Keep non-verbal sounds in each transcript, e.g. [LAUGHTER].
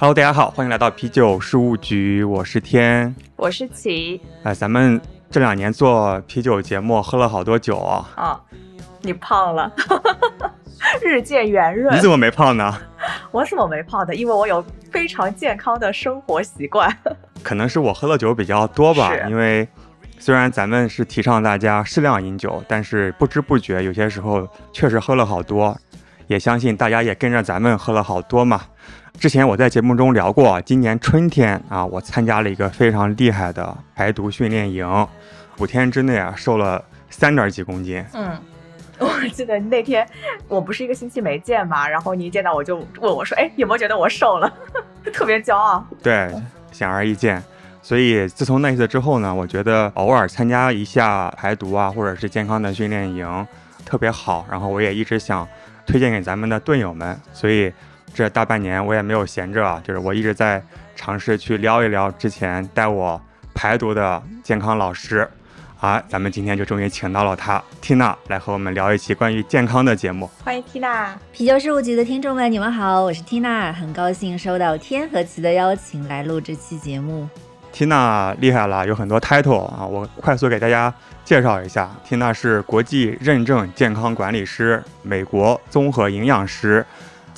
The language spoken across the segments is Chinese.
Hello，大家好，欢迎来到啤酒事务局，我是天，我是齐。哎，咱们这两年做啤酒节目，喝了好多酒啊。啊，你胖了，[LAUGHS] 日渐圆润。你怎么没胖呢？我怎么没胖的？因为我有非常健康的生活习惯。[LAUGHS] 可能是我喝的酒比较多吧，因为虽然咱们是提倡大家适量饮酒，但是不知不觉有些时候确实喝了好多，也相信大家也跟着咱们喝了好多嘛。之前我在节目中聊过，今年春天啊，我参加了一个非常厉害的排毒训练营，五天之内啊瘦了三点几公斤。嗯，[LAUGHS] 我记得那天我不是一个星期没见嘛，然后你一见到我就问我说：“哎，有没有觉得我瘦了？” [LAUGHS] 特别骄傲。对，显而易见。所以自从那次之后呢，我觉得偶尔参加一下排毒啊，或者是健康的训练营，特别好。然后我也一直想推荐给咱们的队友们，所以。这大半年我也没有闲着啊，就是我一直在尝试去撩一撩之前带我排毒的健康老师，啊，咱们今天就终于请到了他，Tina 来和我们聊一期关于健康的节目。欢迎 Tina，啤酒事务局的听众们，你们好，我是 Tina，很高兴收到天和奇的邀请来录这期节目。Tina 厉害了，有很多 title 啊，我快速给大家介绍一下，Tina 是国际认证健康管理师，美国综合营养师。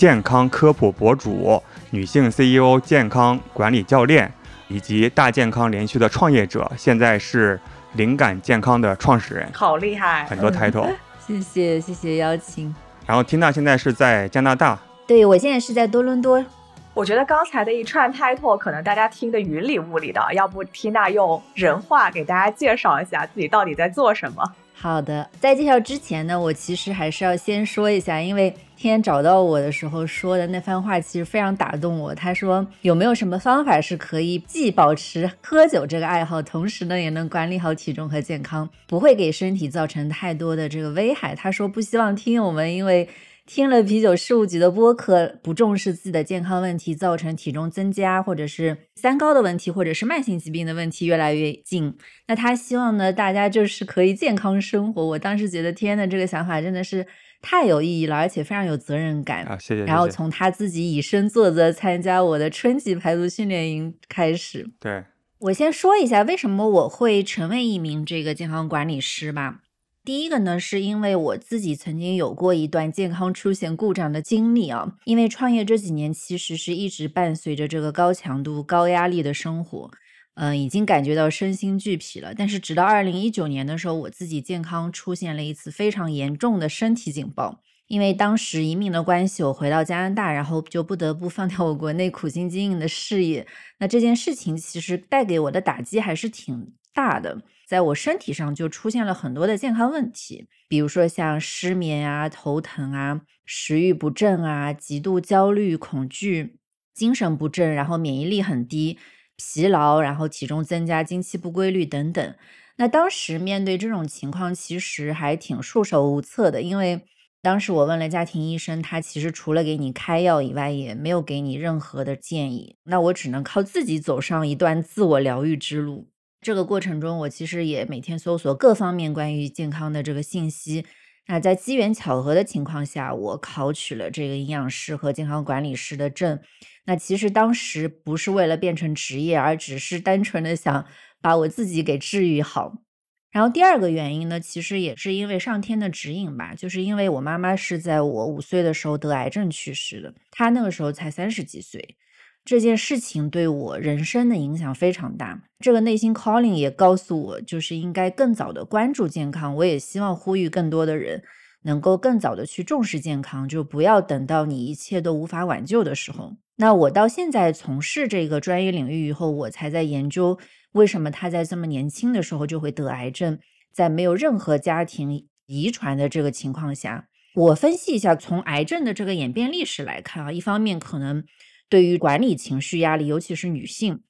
健康科普博主、女性 CEO、健康管理教练，以及大健康连续的创业者，现在是灵感健康的创始人，好厉害，很多 title。[LAUGHS] 谢谢谢谢邀请。然后缇娜现在是在加拿大，对我现在是在多伦多。我觉得刚才的一串 title 可能大家听得云里雾里的，要不缇娜用人话给大家介绍一下自己到底在做什么？好的，在介绍之前呢，我其实还是要先说一下，因为天找到我的时候说的那番话，其实非常打动我。他说有没有什么方法是可以既保持喝酒这个爱好，同时呢也能管理好体重和健康，不会给身体造成太多的这个危害？他说不希望听友们因为。听了啤酒事务局的播客，不重视自己的健康问题，造成体重增加，或者是三高的问题，或者是慢性疾病的问题越来越近。那他希望呢，大家就是可以健康生活。我当时觉得，天呐，这个想法真的是太有意义了，而且非常有责任感啊！谢谢。然后从他自己以身作则，参加我的春季排毒训练营开始。对我先说一下，为什么我会成为一名这个健康管理师吧。第一个呢，是因为我自己曾经有过一段健康出现故障的经历啊。因为创业这几年，其实是一直伴随着这个高强度、高压力的生活，嗯，已经感觉到身心俱疲了。但是直到二零一九年的时候，我自己健康出现了一次非常严重的身体警报。因为当时移民的关系，我回到加拿大，然后就不得不放掉我国内苦心经营的事业。那这件事情其实带给我的打击还是挺大的。在我身体上就出现了很多的健康问题，比如说像失眠啊、头疼啊、食欲不振啊、极度焦虑、恐惧、精神不振，然后免疫力很低、疲劳，然后体重增加、经期不规律等等。那当时面对这种情况，其实还挺束手无策的，因为当时我问了家庭医生，他其实除了给你开药以外，也没有给你任何的建议。那我只能靠自己走上一段自我疗愈之路。这个过程中，我其实也每天搜索各方面关于健康的这个信息。那在机缘巧合的情况下，我考取了这个营养师和健康管理师的证。那其实当时不是为了变成职业，而只是单纯的想把我自己给治愈好。然后第二个原因呢，其实也是因为上天的指引吧，就是因为我妈妈是在我五岁的时候得癌症去世的，她那个时候才三十几岁。这件事情对我人生的影响非常大。这个内心 calling 也告诉我，就是应该更早的关注健康。我也希望呼吁更多的人能够更早的去重视健康，就不要等到你一切都无法挽救的时候。那我到现在从事这个专业领域以后，我才在研究为什么他在这么年轻的时候就会得癌症，在没有任何家庭遗传的这个情况下，我分析一下从癌症的这个演变历史来看啊，一方面可能。对于管理情绪压力，尤其是女性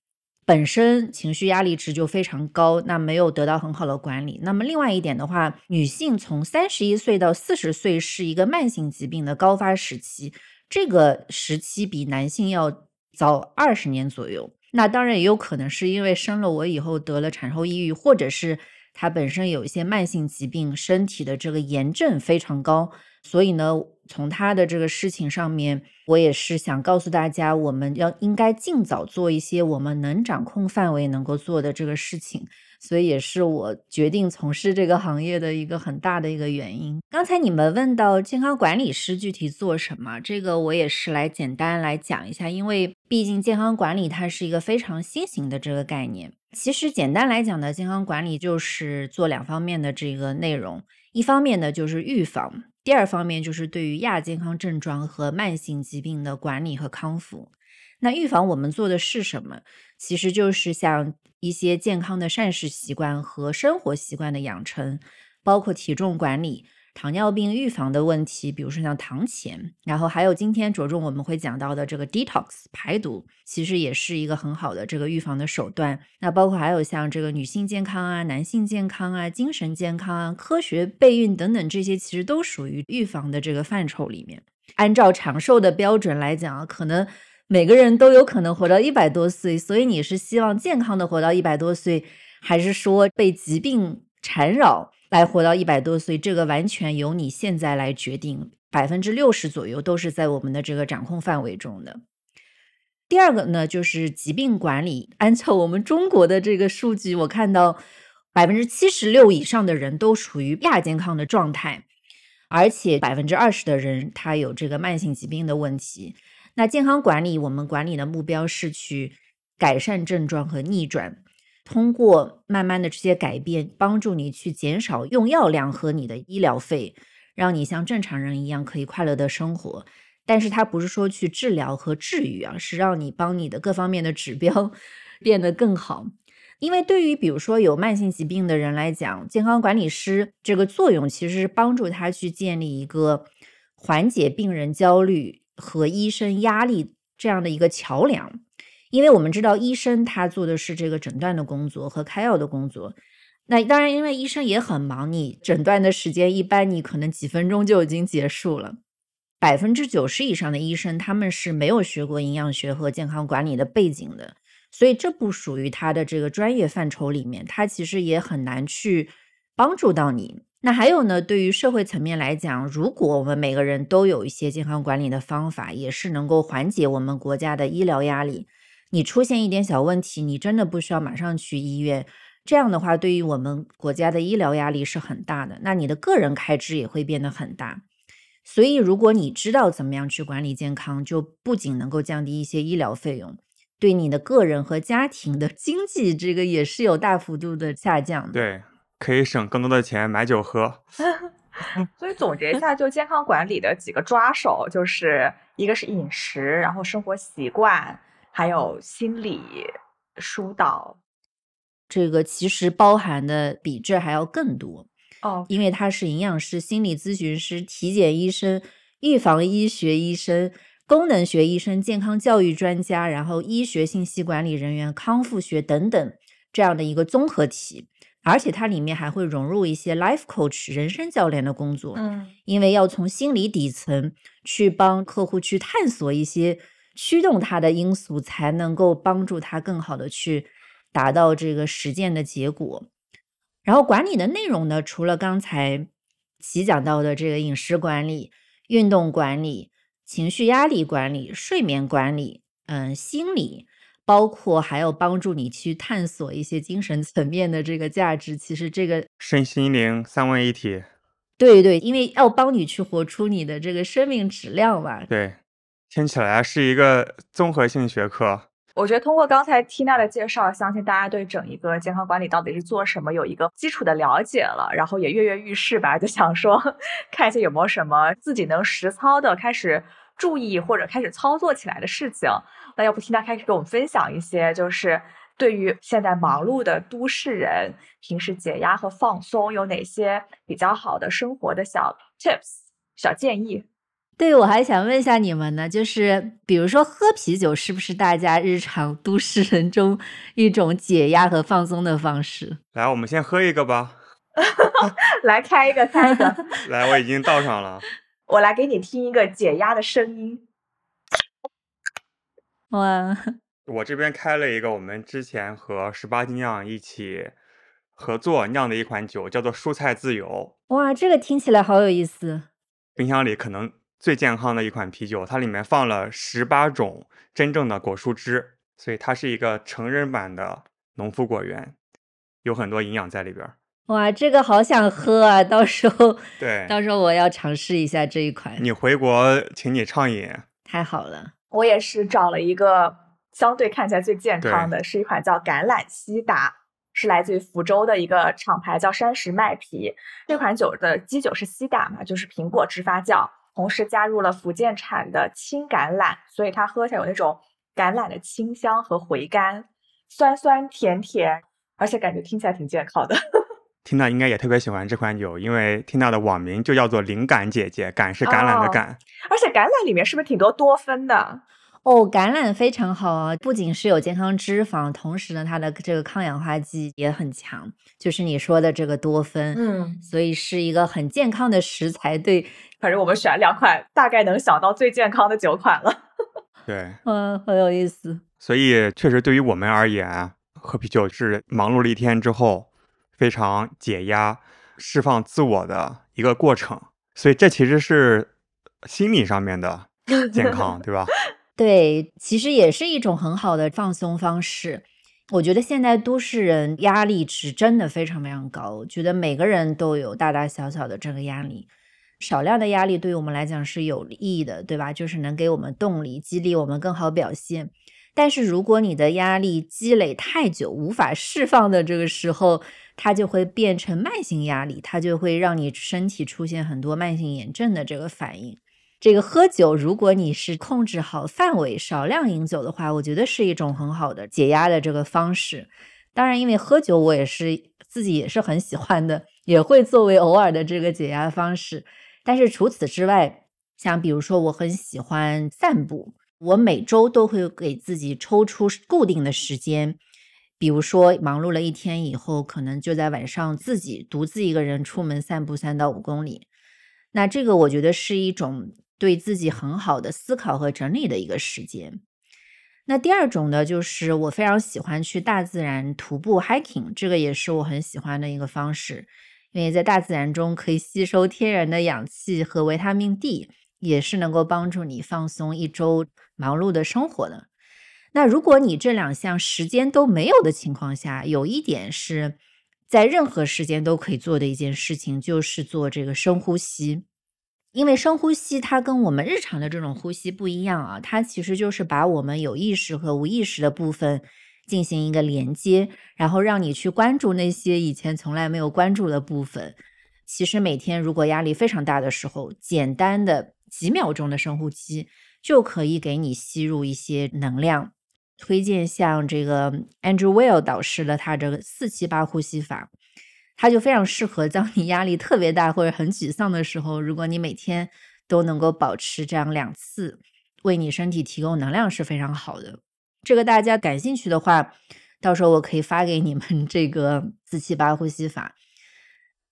本身情绪压力值就非常高，那没有得到很好的管理。那么另外一点的话，女性从三十一岁到四十岁是一个慢性疾病的高发时期，这个时期比男性要早二十年左右。那当然也有可能是因为生了我以后得了产后抑郁，或者是他本身有一些慢性疾病，身体的这个炎症非常高，所以呢，从他的这个事情上面，我也是想告诉大家，我们要应该尽早做一些我们能掌控范围能够做的这个事情。所以也是我决定从事这个行业的一个很大的一个原因。刚才你们问到健康管理师具体做什么，这个我也是来简单来讲一下，因为毕竟健康管理它是一个非常新型的这个概念。其实简单来讲呢，健康管理就是做两方面的这个内容，一方面呢就是预防，第二方面就是对于亚健康症状和慢性疾病的管理和康复。那预防我们做的是什么？其实就是像一些健康的膳食习惯和生活习惯的养成，包括体重管理、糖尿病预防的问题，比如说像糖前，然后还有今天着重我们会讲到的这个 detox 排毒，其实也是一个很好的这个预防的手段。那包括还有像这个女性健康啊、男性健康啊、精神健康啊、科学备孕等等，这些其实都属于预防的这个范畴里面。按照长寿的标准来讲啊，可能。每个人都有可能活到一百多岁，所以你是希望健康的活到一百多岁，还是说被疾病缠绕来活到一百多岁？这个完全由你现在来决定。百分之六十左右都是在我们的这个掌控范围中的。第二个呢，就是疾病管理。按照我们中国的这个数据，我看到百分之七十六以上的人都处于亚健康的状态，而且百分之二十的人他有这个慢性疾病的问题。那健康管理，我们管理的目标是去改善症状和逆转，通过慢慢的这些改变，帮助你去减少用药量和你的医疗费，让你像正常人一样可以快乐的生活。但是它不是说去治疗和治愈啊，是让你帮你的各方面的指标 [LAUGHS] 变得更好。因为对于比如说有慢性疾病的人来讲，健康管理师这个作用其实是帮助他去建立一个缓解病人焦虑。和医生压力这样的一个桥梁，因为我们知道医生他做的是这个诊断的工作和开药的工作。那当然，因为医生也很忙，你诊断的时间一般你可能几分钟就已经结束了。百分之九十以上的医生他们是没有学过营养学和健康管理的背景的，所以这不属于他的这个专业范畴里面，他其实也很难去帮助到你。那还有呢？对于社会层面来讲，如果我们每个人都有一些健康管理的方法，也是能够缓解我们国家的医疗压力。你出现一点小问题，你真的不需要马上去医院。这样的话，对于我们国家的医疗压力是很大的。那你的个人开支也会变得很大。所以，如果你知道怎么样去管理健康，就不仅能够降低一些医疗费用，对你的个人和家庭的 [LAUGHS] 经济，这个也是有大幅度的下降的。对。可以省更多的钱买酒喝，[LAUGHS] 所以总结一下，就健康管理的几个抓手，就是一个是饮食，然后生活习惯，还有心理疏导。这个其实包含的比这还要更多哦，因为他是营养师、心理咨询师、体检医生、预防医学医生、功能学医生、健康教育专家，然后医学信息管理人员、康复学等等这样的一个综合体。而且它里面还会融入一些 life coach 人生教练的工作，嗯，因为要从心理底层去帮客户去探索一些驱动它的因素，才能够帮助他更好的去达到这个实践的结果。然后管理的内容呢，除了刚才齐讲到的这个饮食管理、运动管理、情绪压力管理、睡眠管理，嗯，心理。包括还要帮助你去探索一些精神层面的这个价值，其实这个身心灵三位一体，对对，因为要帮你去活出你的这个生命质量嘛。对，听起来是一个综合性学科。我觉得通过刚才缇娜的介绍，相信大家对整一个健康管理到底是做什么有一个基础的了解了，然后也跃跃欲试吧，就想说 [LAUGHS] 看一下有没有什么自己能实操的，开始注意或者开始操作起来的事情。那要不听他开始给我们分享一些，就是对于现在忙碌的都市人，平时解压和放松有哪些比较好的生活的小 tips、小建议？对，我还想问一下你们呢，就是比如说喝啤酒，是不是大家日常都市人中一种解压和放松的方式？来，我们先喝一个吧。[LAUGHS] 来开一个，开一个。[LAUGHS] 来，我已经倒上了。[LAUGHS] 我来给你听一个解压的声音。哇！我这边开了一个，我们之前和十八斤酿一起合作酿的一款酒，叫做蔬菜自由。哇，这个听起来好有意思。冰箱里可能最健康的一款啤酒，它里面放了十八种真正的果蔬汁，所以它是一个成人版的农夫果园，有很多营养在里边。哇，这个好想喝啊！到时候，[LAUGHS] 对，到时候我要尝试一下这一款。你回国，请你畅饮。太好了，我也是找了一个相对看起来最健康的，是一款叫橄榄西达，是来自于福州的一个厂牌，叫山石麦啤。这款酒的基酒是西打嘛，就是苹果汁发酵，同时加入了福建产的青橄榄，所以它喝起来有那种橄榄的清香和回甘，酸酸甜甜，而且感觉听起来挺健康的。[LAUGHS] 缇娜应该也特别喜欢这款酒，因为缇娜的网名就叫做“灵感姐姐”，感是橄榄的感。而且橄榄里面是不是挺多多酚的？哦，橄榄非常好啊，不仅是有健康脂肪，同时呢，它的这个抗氧化剂也很强，就是你说的这个多酚。嗯，所以是一个很健康的食材。对，[LAUGHS] 反正我们选两款，大概能想到最健康的酒款了。[LAUGHS] 对，嗯，很有意思。所以确实对于我们而言，喝啤酒是忙碌了一天之后。非常解压、释放自我的一个过程，所以这其实是心理上面的健康，对吧？对，其实也是一种很好的放松方式。我觉得现在都市人压力值真的非常非常高，觉得每个人都有大大小小的这个压力，少量的压力对于我们来讲是有益的，对吧？就是能给我们动力，激励我们更好表现。但是如果你的压力积累太久，无法释放的这个时候，它就会变成慢性压力，它就会让你身体出现很多慢性炎症的这个反应。这个喝酒，如果你是控制好范围，少量饮酒的话，我觉得是一种很好的解压的这个方式。当然，因为喝酒，我也是自己也是很喜欢的，也会作为偶尔的这个解压方式。但是除此之外，像比如说，我很喜欢散步。我每周都会给自己抽出固定的时间，比如说忙碌了一天以后，可能就在晚上自己独自一个人出门散步三到五公里。那这个我觉得是一种对自己很好的思考和整理的一个时间。那第二种呢，就是我非常喜欢去大自然徒步 hiking，这个也是我很喜欢的一个方式，因为在大自然中可以吸收天然的氧气和维他命 D。也是能够帮助你放松一周忙碌的生活的。那如果你这两项时间都没有的情况下，有一点是在任何时间都可以做的一件事情，就是做这个深呼吸。因为深呼吸它跟我们日常的这种呼吸不一样啊，它其实就是把我们有意识和无意识的部分进行一个连接，然后让你去关注那些以前从来没有关注的部分。其实每天如果压力非常大的时候，简单的。几秒钟的深呼吸就可以给你吸入一些能量。推荐像这个 Andrew Weil 导师的他这个四七八呼吸法，它就非常适合当你压力特别大或者很沮丧的时候，如果你每天都能够保持这样两次，为你身体提供能量是非常好的。这个大家感兴趣的话，到时候我可以发给你们这个四七八呼吸法。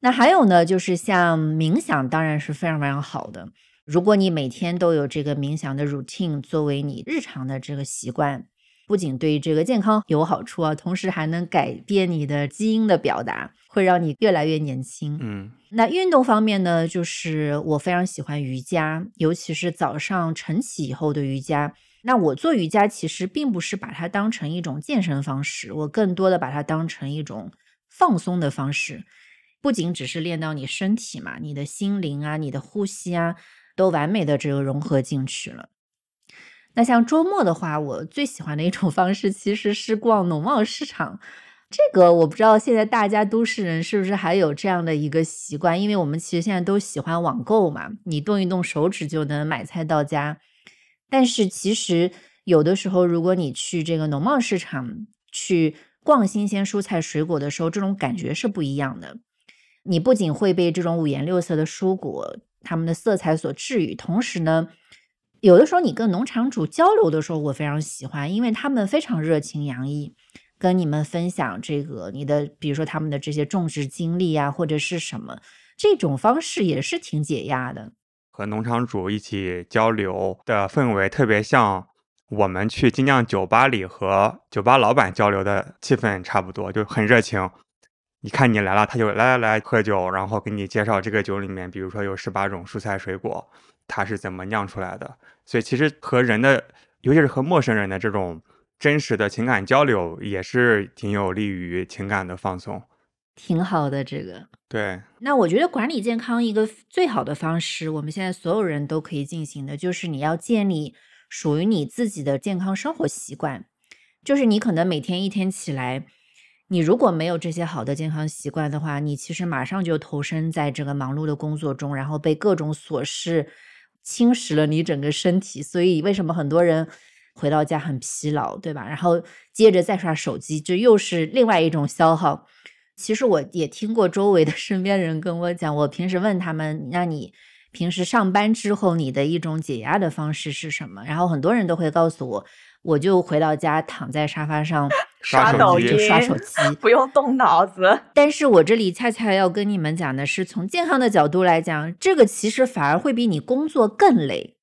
那还有呢，就是像冥想，当然是非常非常好的。如果你每天都有这个冥想的 routine 作为你日常的这个习惯，不仅对这个健康有好处啊，同时还能改变你的基因的表达，会让你越来越年轻。嗯，那运动方面呢，就是我非常喜欢瑜伽，尤其是早上晨起以后的瑜伽。那我做瑜伽其实并不是把它当成一种健身方式，我更多的把它当成一种放松的方式，不仅只是练到你身体嘛，你的心灵啊，你的呼吸啊。都完美的这个融合进去了。那像周末的话，我最喜欢的一种方式其实是逛农贸市场。这个我不知道现在大家都市人是不是还有这样的一个习惯，因为我们其实现在都喜欢网购嘛，你动一动手指就能买菜到家。但是其实有的时候，如果你去这个农贸市场去逛新鲜蔬菜水果的时候，这种感觉是不一样的。你不仅会被这种五颜六色的蔬果。它们的色彩所治愈，同时呢，有的时候你跟农场主交流的时候，我非常喜欢，因为他们非常热情洋溢，跟你们分享这个你的，比如说他们的这些种植经历啊，或者是什么，这种方式也是挺解压的。和农场主一起交流的氛围，特别像我们去精酿酒吧里和酒吧老板交流的气氛差不多，就很热情。一看你来了，他就来来来喝酒，然后给你介绍这个酒里面，比如说有十八种蔬菜水果，它是怎么酿出来的。所以其实和人的，尤其是和陌生人的这种真实的情感交流，也是挺有利于情感的放松。挺好的，这个。对，那我觉得管理健康一个最好的方式，我们现在所有人都可以进行的，就是你要建立属于你自己的健康生活习惯。就是你可能每天一天起来，你如果没有这些好的健康习惯的话，你其实马上就投身在这个忙碌的工作中，然后被各种琐事侵蚀了你整个身体。所以为什么很多人回到家很疲劳，对吧？然后接着再刷手机，这又是另外一种消耗。其实我也听过周围的身边人跟我讲，我平时问他们，那你平时上班之后你的一种解压的方式是什么？然后很多人都会告诉我，我就回到家躺在沙发上 [LAUGHS] 刷抖音，刷手机。不用动脑子。[LAUGHS] 但是我这里恰恰要跟你们讲的是，从健康的角度来讲，这个其实反而会比你工作更累。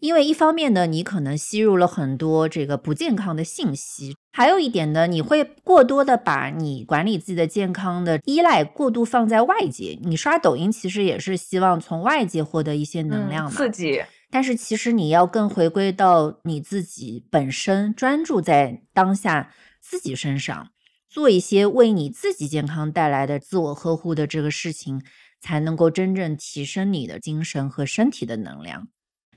因为一方面呢，你可能吸入了很多这个不健康的信息；还有一点呢，你会过多的把你管理自己的健康的依赖过度放在外界。你刷抖音其实也是希望从外界获得一些能量嘛，嗯刺激。但是其实你要更回归到你自己本身，专注在当下自己身上，做一些为你自己健康带来的自我呵护的这个事情，才能够真正提升你的精神和身体的能量。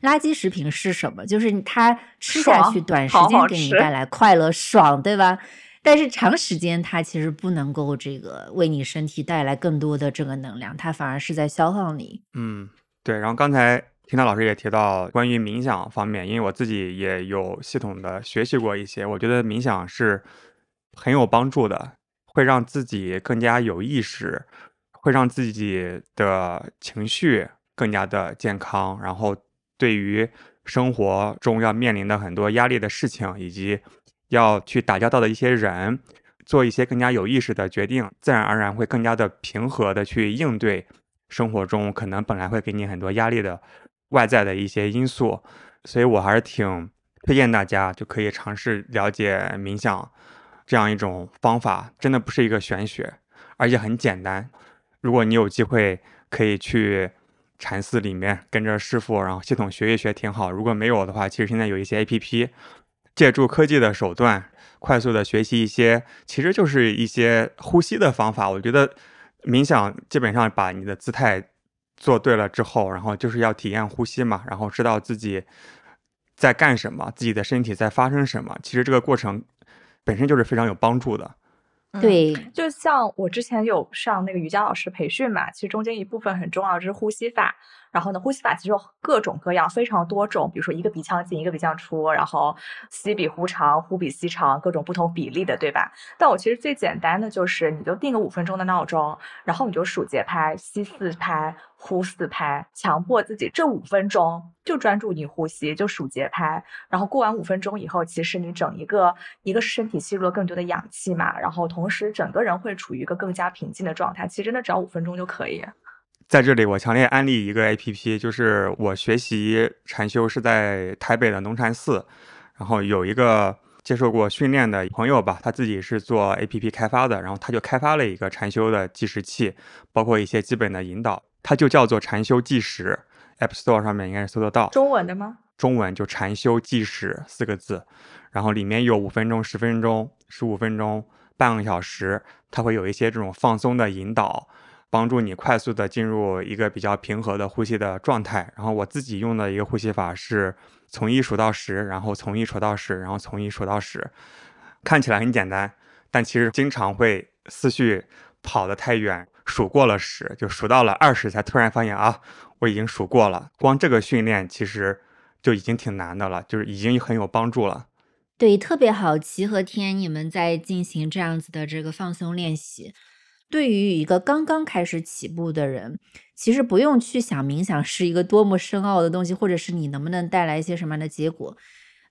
垃圾食品是什么？就是它吃下去，短时间给你带来快乐、爽，对吧？但是长时间它其实不能够这个为你身体带来更多的这个能量，它反而是在消耗你。嗯，对。然后刚才听到老师也提到关于冥想方面，因为我自己也有系统的学习过一些，我觉得冥想是很有帮助的，会让自己更加有意识，会让自己的情绪更加的健康，然后对于生活中要面临的很多压力的事情，以及要去打交道的一些人，做一些更加有意识的决定，自然而然会更加的平和的去应对生活中可能本来会给你很多压力的外在的一些因素。所以我还是挺推荐大家就可以尝试了解冥想这样一种方法，真的不是一个玄学，而且很简单。如果你有机会可以去禅寺里面跟着师傅，然后系统学一学挺好。如果没有的话，其实现在有一些 APP，借助科技的手段，快速的学习一些，其实就是一些呼吸的方法。我觉得冥想基本上把你的姿态做对了之后，然后就是要体验呼吸嘛，然后知道自己在干什么，自己的身体在发生什么。其实这个过程本身就是非常有帮助的。嗯对，就像我之前有上那个瑜伽老师培训嘛，其实中间一部分很重要就是呼吸法。然后呢，呼吸法其实有各种各样，非常多种，比如说一个鼻腔进，一个鼻腔出，然后吸比呼长，呼比吸长，各种不同比例的，对吧？但我其实最简单的就是，你就定个五分钟的闹钟，然后你就数节拍，吸四拍，呼四拍，强迫自己这五分钟就专注你呼吸，就数节拍。然后过完五分钟以后，其实你整一个一个身体吸入了更多的氧气嘛，然后同时整个人会处于一个更加平静的状态。其实真的只要五分钟就可以。在这里，我强烈安利一个 APP，就是我学习禅修是在台北的农禅寺，然后有一个接受过训练的朋友吧，他自己是做 APP 开发的，然后他就开发了一个禅修的计时器，包括一些基本的引导，它就叫做禅修计时，App Store 上面应该是搜得到。中文的吗？中文就禅修计时四个字，然后里面有五分钟、十分钟、十五分钟、半个小时，它会有一些这种放松的引导，帮助你快速的进入一个比较平和的呼吸的状态。然后我自己用的一个呼吸法是从一数到十，然后从一数到十，然后从一数到十，看起来很简单，但其实经常会思绪跑得太远，数过了十，就数到了二十，才突然发现啊，我已经数过了。光这个训练其实就已经挺难的了，就是已经很有帮助了。对，特别好。齐和天，你们在进行这样子的这个放松练习，对于一个刚刚开始起步的人，其实不用去想冥想是一个多么深奥的东西，或者是你能不能带来一些什么样的结果。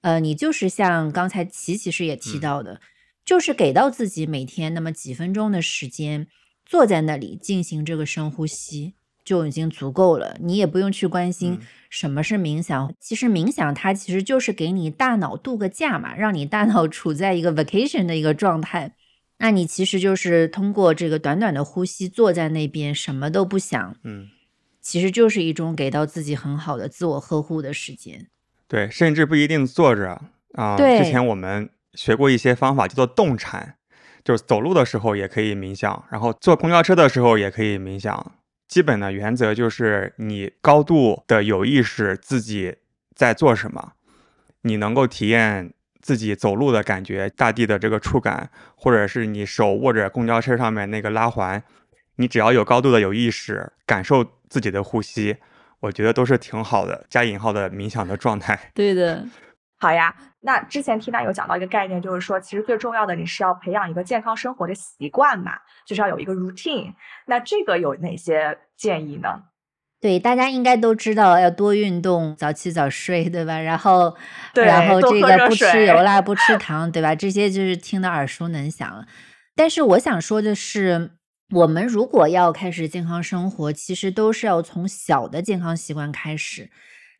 呃，你就是像刚才琪其实也提嗯到的，就是给到自己每天那么几分钟的时间，坐在那里进行这个深呼吸。就已经足够了，你也不用去关心嗯什么是冥想。其实冥想它其实就是给你大脑度个假嘛，让你大脑处在一个 vacation 的一个状态。那你其实就是通过这个短短的呼吸，坐在那边什么都不想，嗯，其实就是一种给到自己很好的自我呵护的时间。对，甚至不一定坐着啊。对之前我们学过一些方法，叫做动禅，就是走路的时候也可以冥想，然后坐公交车的时候也可以冥想。基本的原则就是你高度的有意识自己在做什么，你能够体验自己走路的感觉，大地的这个触感，或者是你手握着公交车上面那个拉环，你只要有高度的有意识，感受自己的呼吸，我觉得都是挺好的，加引号的冥想的状态。[LAUGHS] 对的，好呀，那之前 Tina 有讲到一个概念，就是说，其实最重要的你是要培养一个健康生活的习惯嘛，就是要有一个 routine。那这个有哪些建议呢？对，大家应该都知道要多运动，早起早睡，对吧？然后，然后这个不吃油啦，不吃 [LAUGHS] 糖，对吧？这些就是听得耳熟能详了。但是我想说的是，我们如果要开始健康生活，其实都是要从小的健康习惯开始。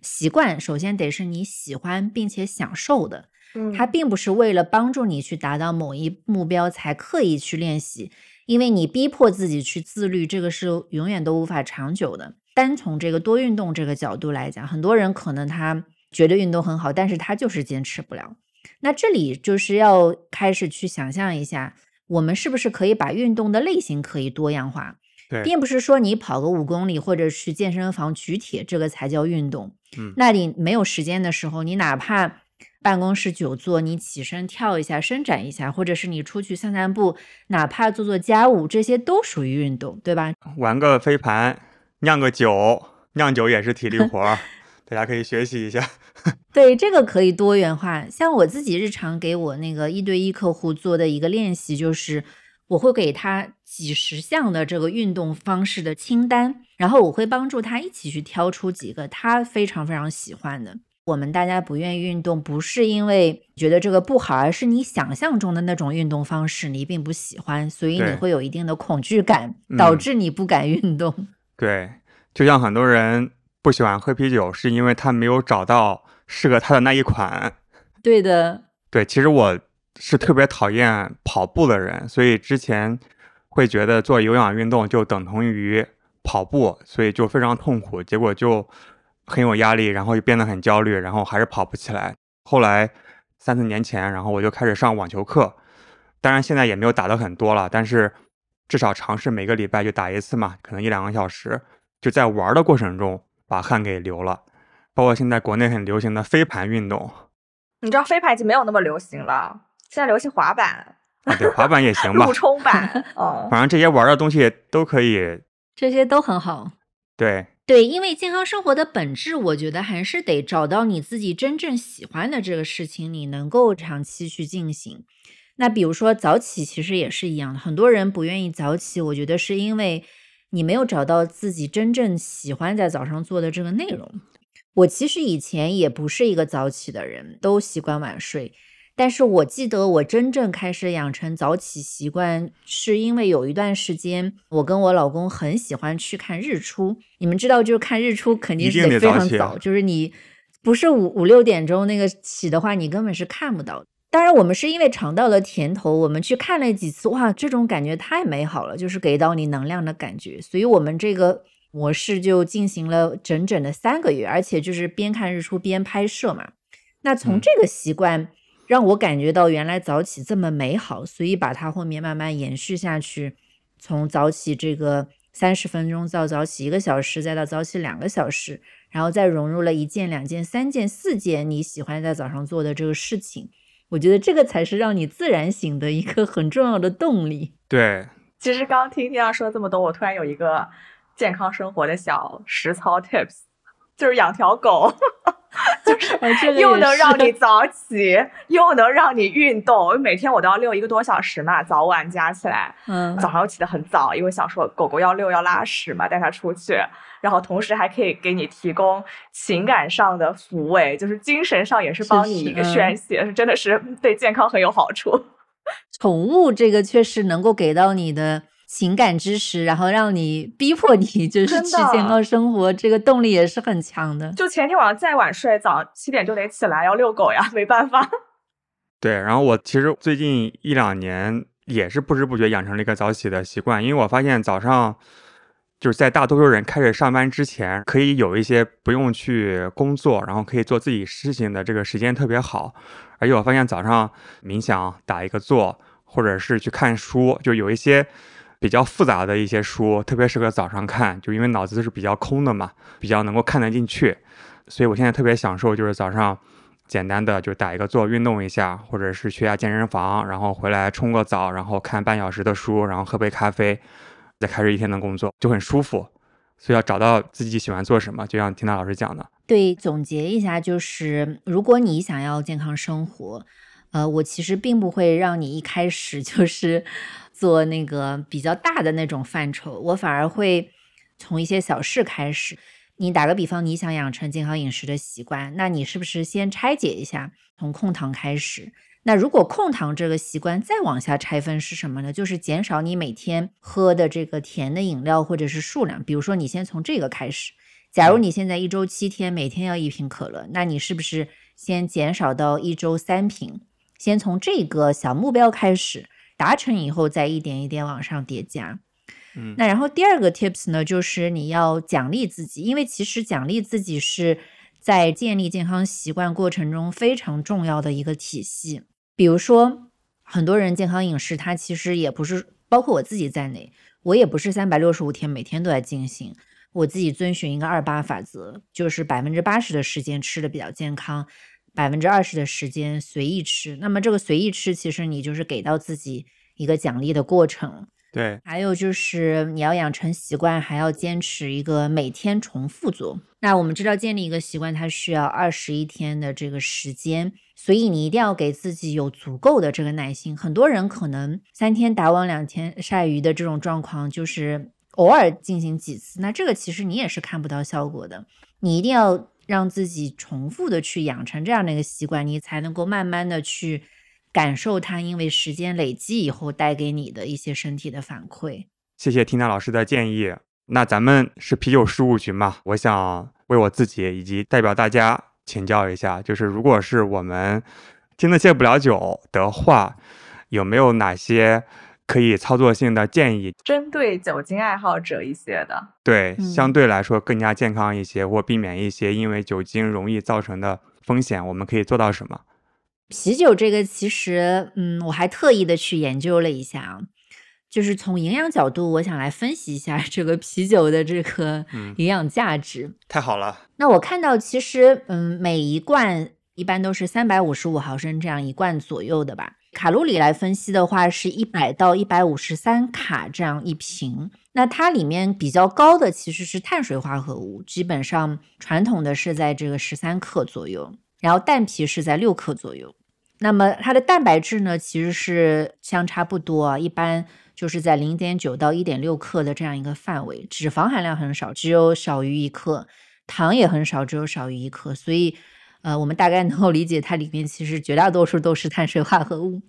习惯首先得是你喜欢并且享受的，嗯它并不是为了帮助你去达到某一目标才刻意去练习，因为你逼迫自己去自律，这个是永远都无法长久的。单从这个多运动这个角度来讲，很多人可能他觉得运动很好，但是他就是坚持不了。那这里就是要开始去想象一下，我们是不是可以把运动的类型可以多样化，对，并不是说你跑个五公里或者去健身房举铁，这个才叫运动。嗯那你没有时间的时候，你哪怕办公室久坐，你起身跳一下、伸展一下，或者是你出去散散步，哪怕做做家务，这些都属于运动，对吧？玩个飞盘，酿个酒，酿酒也是体力活儿，[LAUGHS] 大家可以学习一下。[LAUGHS] 对，这个可以多元化。像我自己日常给我那个一对一客户做的一个练习，就是我会给他几十项的这个运动方式的清单，然后我会帮助他一起去挑出几个他非常非常喜欢的。我们大家不愿意运动，不是因为觉得这个不好，而是你想象中的那种运动方式你并不喜欢，所以你会有一定的恐惧感，导嗯致你不敢运动。对，就像很多人不喜欢喝啤酒，是因为他没有找到适合他的那一款。对的，对，其实我是特别讨厌跑步的人，所以之前会觉得做有氧运动就等同于跑步，所以就非常痛苦，结果就很有压力，然后就变得很焦虑，然后还是跑不起来。后来三四年前，然后我就开始上网球课，当然现在也没有打的很多了，但是至少尝试每个礼拜就打一次嘛，可能一两个小时，就在玩的过程中把汗给流了。包括现在国内很流行的飞盘运动你知道飞盘已经没有那么流行了，现在流行滑板、啊，对，滑板也行吧路，冲板，哦，反正这些玩的东西都可以。这些都很好。对，对，因为健康生活的本质，我觉得还是得找到你自己真正喜欢的这个事情，你能够长期去进行。那比如说早起，其实也是一样的，很多人不愿意早起，我觉得是因为你没有找到自己真正喜欢在早上做的这个内容。我其实以前也不是一个早起的人，都习惯晚睡。但是我记得我真正开始养成早起习惯，是因为有一段时间，我跟我老公很喜欢去看日出。你们知道，就是看日出肯定是得非常早，就是你不是五五六点钟那个起的话，你根本是看不到的。当然，我们是因为尝到了甜头，我们去看了几次，哇，这种感觉太美好了，就是给到你能量的感觉。所以我们这个模式就进行了整整的三个月，而且就是边看日出边拍摄嘛。那从嗯这个习惯让我感觉到原来早起这么美好，所以把它后面慢慢延续下去，从早起这个三十分钟到早起一个小时，再到早起两个小时，然后再融入了一件、两件、三件、四件你喜欢在早上做的这个事情。我觉得这个才是让你自然醒的一个很重要的动力。[LAUGHS] 对，其实刚刚听 Tina 说了这么多，我突然有一个健康生活的小实操 tips，就是养条狗，[LAUGHS] 就是又能让你 [LAUGHS] 早起，又能让你运动。每天我都要遛一个多小时嘛，早晚加起来。嗯，早上起得很早，因为想说狗狗要遛要拉屎嘛，带它出去，然后同时还可以给你提供情感上的抚慰，就是精神上也是帮你一个是是嗯宣泄，是真的是对健康很有好处。[LAUGHS] 宠物这个确实能够给到你的情感支持，然后让你逼迫你就是去健康生活，这个动力也是很强的。就前天晚上再晚睡，早上七点就得起来要遛狗呀，没办法。[LAUGHS] 对，然后我其实最近一两年也是不知不觉养成了一个早起的习惯，因为我发现早上就是在大多数人开始上班之前，可以有一些不用去工作，然后可以做自己事情的这个时间特别好。而且我发现早上冥想、打一个坐，或者是去看书，就有一些比较复杂的一些书，特别适合早上看，就因为脑子是比较空的嘛，比较能够看得进去。所以我现在特别享受，就是早上。简单的就打一个坐，运动一下，或者是去下健身房，然后回来冲个澡，然后看半小时的书，然后喝杯咖啡，再开始一天的工作，就很舒服。所以要找到自己喜欢做什么，就像听到老师讲的。对，总结一下就是，如果你想要健康生活，呃，我其实并不会让你一开始 [LAUGHS] 就是做那个比较大的那种范畴，我反而会从一些小事开始。你打个比方，你想养成健康饮食的习惯，那你是不是先拆解一下，从控糖开始？那如果控糖这个习惯再往下拆分是什么呢？就是减少你每天喝的这个甜的饮料或者是数量。比如说，你先从这个开始。假如你现在一周七天，每天要一瓶可乐，那你是不是先减少到一周三瓶？先从这个小目标开始，达成以后再一点一点往上叠加。嗯，那然后第二个 tips 呢，就是你要奖励自己，因为其实奖励自己是在建立健康习惯过程中非常重要的一个体系。比如说，很多人健康饮食，它其实也不是，包括我自己在内，我也不是三百六十五天每天都在进行。我自己遵循一个二八法则，就是百分之八十的时间吃的比较健康，百分之二十的时间随意吃。那么这个随意吃，其实你就是给到自己一个奖励的过程。对，还有就是你要养成习惯，还要坚持一个每天重复做。那我们知道建立一个习惯，它需要二十一天的这个时间，所以你一定要给自己有足够的这个耐心。很多人可能三天打网两天晒鱼的这种状况，就是偶尔进行几次，那这个其实你也是看不到效果的。你一定要让自己重复的去养成这样的一个习惯，你才能够慢慢的去。感受它，因为时间累积以后带给你的一些身体的反馈。谢谢缇娜老师的建议。那咱们是啤酒事务群嘛？我想为我自己以及代表大家请教一下，就是如果是我们真的戒不了酒的话，有没有哪些可以操作性的建议？针对酒精爱好者一些的，对，相对来说更加健康一些，或避免一些因为酒精容易造成的风险，我们可以做到什么？啤酒这个其实，嗯，我还特意的去研究了一下啊，就是从营养角度，我想来分析一下这个啤酒的这个营养价值。太好了。那我看到其实，嗯，每一罐一般都是三百五十五毫升这样一罐左右的吧。卡路里来分析的话，是一百到一百五十三卡这样一瓶。那它里面比较高的其实是碳水化合物，基本上传统的是在这个十三克左右，然后蛋皮是在六克左右。那么它的蛋白质呢，其实是相差不多啊，一般就是在零点九到一点六克的这样一个范围。脂肪含量很少，只有少于一克，糖也很少，只有少于一克。所以，呃，我们大概能够理解它里面其实绝大多数都是碳水化合物。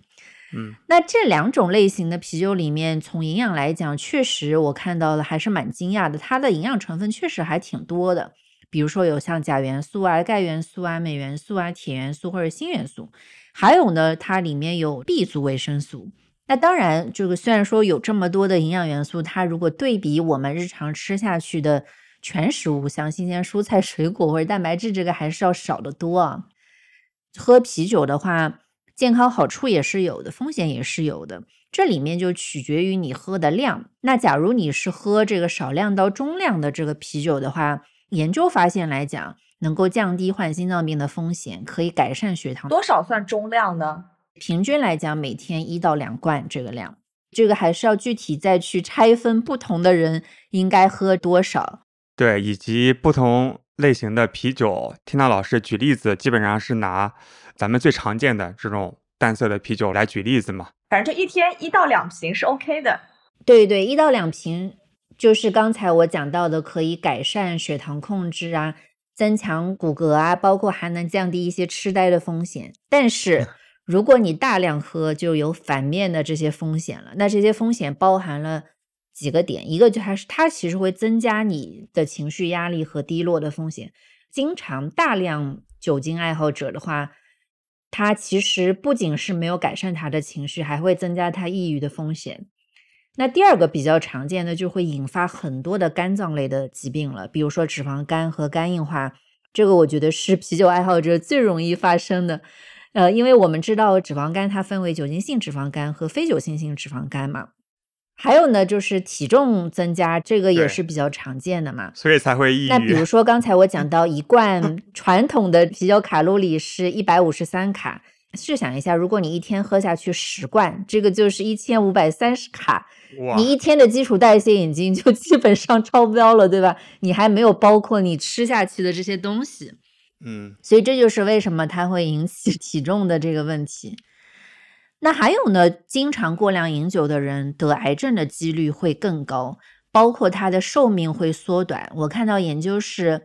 嗯，那这两种类型的啤酒里面，从营养来讲，确实我看到了还是蛮惊讶的，它的营养成分确实还挺多的。比如说有像钾元素啊、钙元素啊、镁元素啊、铁元素或者锌元素。还有呢，它里面有 B 族维生素。那当然，这个虽然说有这么多的营养元素，它如果对比我们日常吃下去的全食物，像新鲜蔬菜、水果或者蛋白质，这个还是要少得多啊。喝啤酒的话，健康好处也是有的，风险也是有的。这里面就取决于你喝的量。那假如你是喝这个少量到中量的这个啤酒的话，研究发现来讲。能够降低患心脏病的风险，可以改善血糖。多少算中量呢？平均来讲，每天一到两罐这个量，这个还是要具体再去拆分，不同的人应该喝多少。对，以及不同类型的啤酒，听到老师举例子，基本上是拿咱们最常见的这种淡色的啤酒来举例子嘛。反正就一天一到两瓶是 OK 的。对对，一到两瓶就是刚才我讲到的，可以改善血糖控制啊。增强骨骼啊，包括还能降低一些痴呆的风险。但是，[LAUGHS] 如果你大量喝，就有反面的这些风险了。那这些风险包含了几个点，一个就还是它其实会增加你的情绪压力和低落的风险。经常大量酒精爱好者的话，他其实不仅是没有改善他的情绪，还会增加他抑郁的风险。那第二个比较常见的就会引发很多的肝脏类的疾病了，比如说脂肪肝和肝硬化，这个我觉得是啤酒爱好者最容易发生的。呃，因为我们知道脂肪肝它分为酒精性脂肪肝和非酒精性脂肪肝嘛。还有呢，就是体重增加，这个也是比较常见的嘛，所以才会抑郁。那比如 [LAUGHS] 说刚才我讲到一罐传统的啤酒卡路里是一百五十三卡，试想一下，如果你一天喝下去十罐，这个就是一千五百三十卡，你一天的基础代谢已经就基本上超标了，对吧？你还没有包括你吃下去的这些东西。嗯，所以这就是为什么它会引起体重的这个问题。那还有呢，经常过量饮酒的人得癌症的几率会更高，包括他的寿命会缩短。我看到研究是，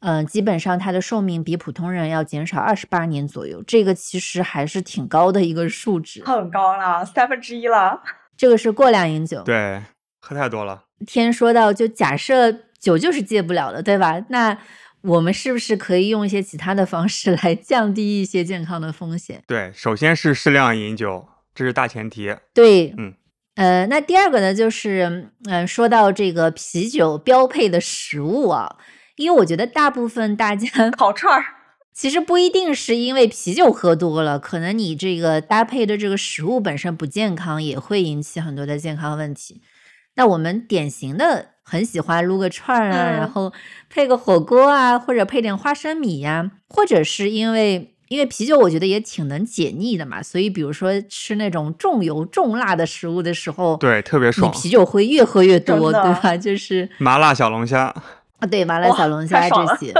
嗯，基本上它的寿命比普通人要减少二十八年左右，这个其实还是挺高的一个数值，很高了，三分之一了。[LAUGHS] 这个是过量饮酒，对，喝太多了。天说到，就假设酒就是戒不了的，对吧？那。我们是不是可以用一些其他的方式来降低一些健康的风险？对，首先是适量饮酒，这是大前提。对，嗯，呃，那第二个呢，就是，嗯，说到这个啤酒标配的食物啊，因为我觉得大部分大家 [LAUGHS] 烤串儿，[LAUGHS] 其实不一定是因为啤酒喝多了，可能你这个搭配的这个食物本身不健康，也会引起很多的健康问题。那我们典型的。很喜欢撸个串儿啊，然后配个火锅啊，或者配点花生米呀，或者是因为因为啤酒，我觉得也挺能解腻的嘛，所以比如说吃那种重油重辣的食物的时候，对，特别爽，啤酒会越喝越多，对吧？就是麻辣小龙虾啊，对，麻辣小龙虾这些，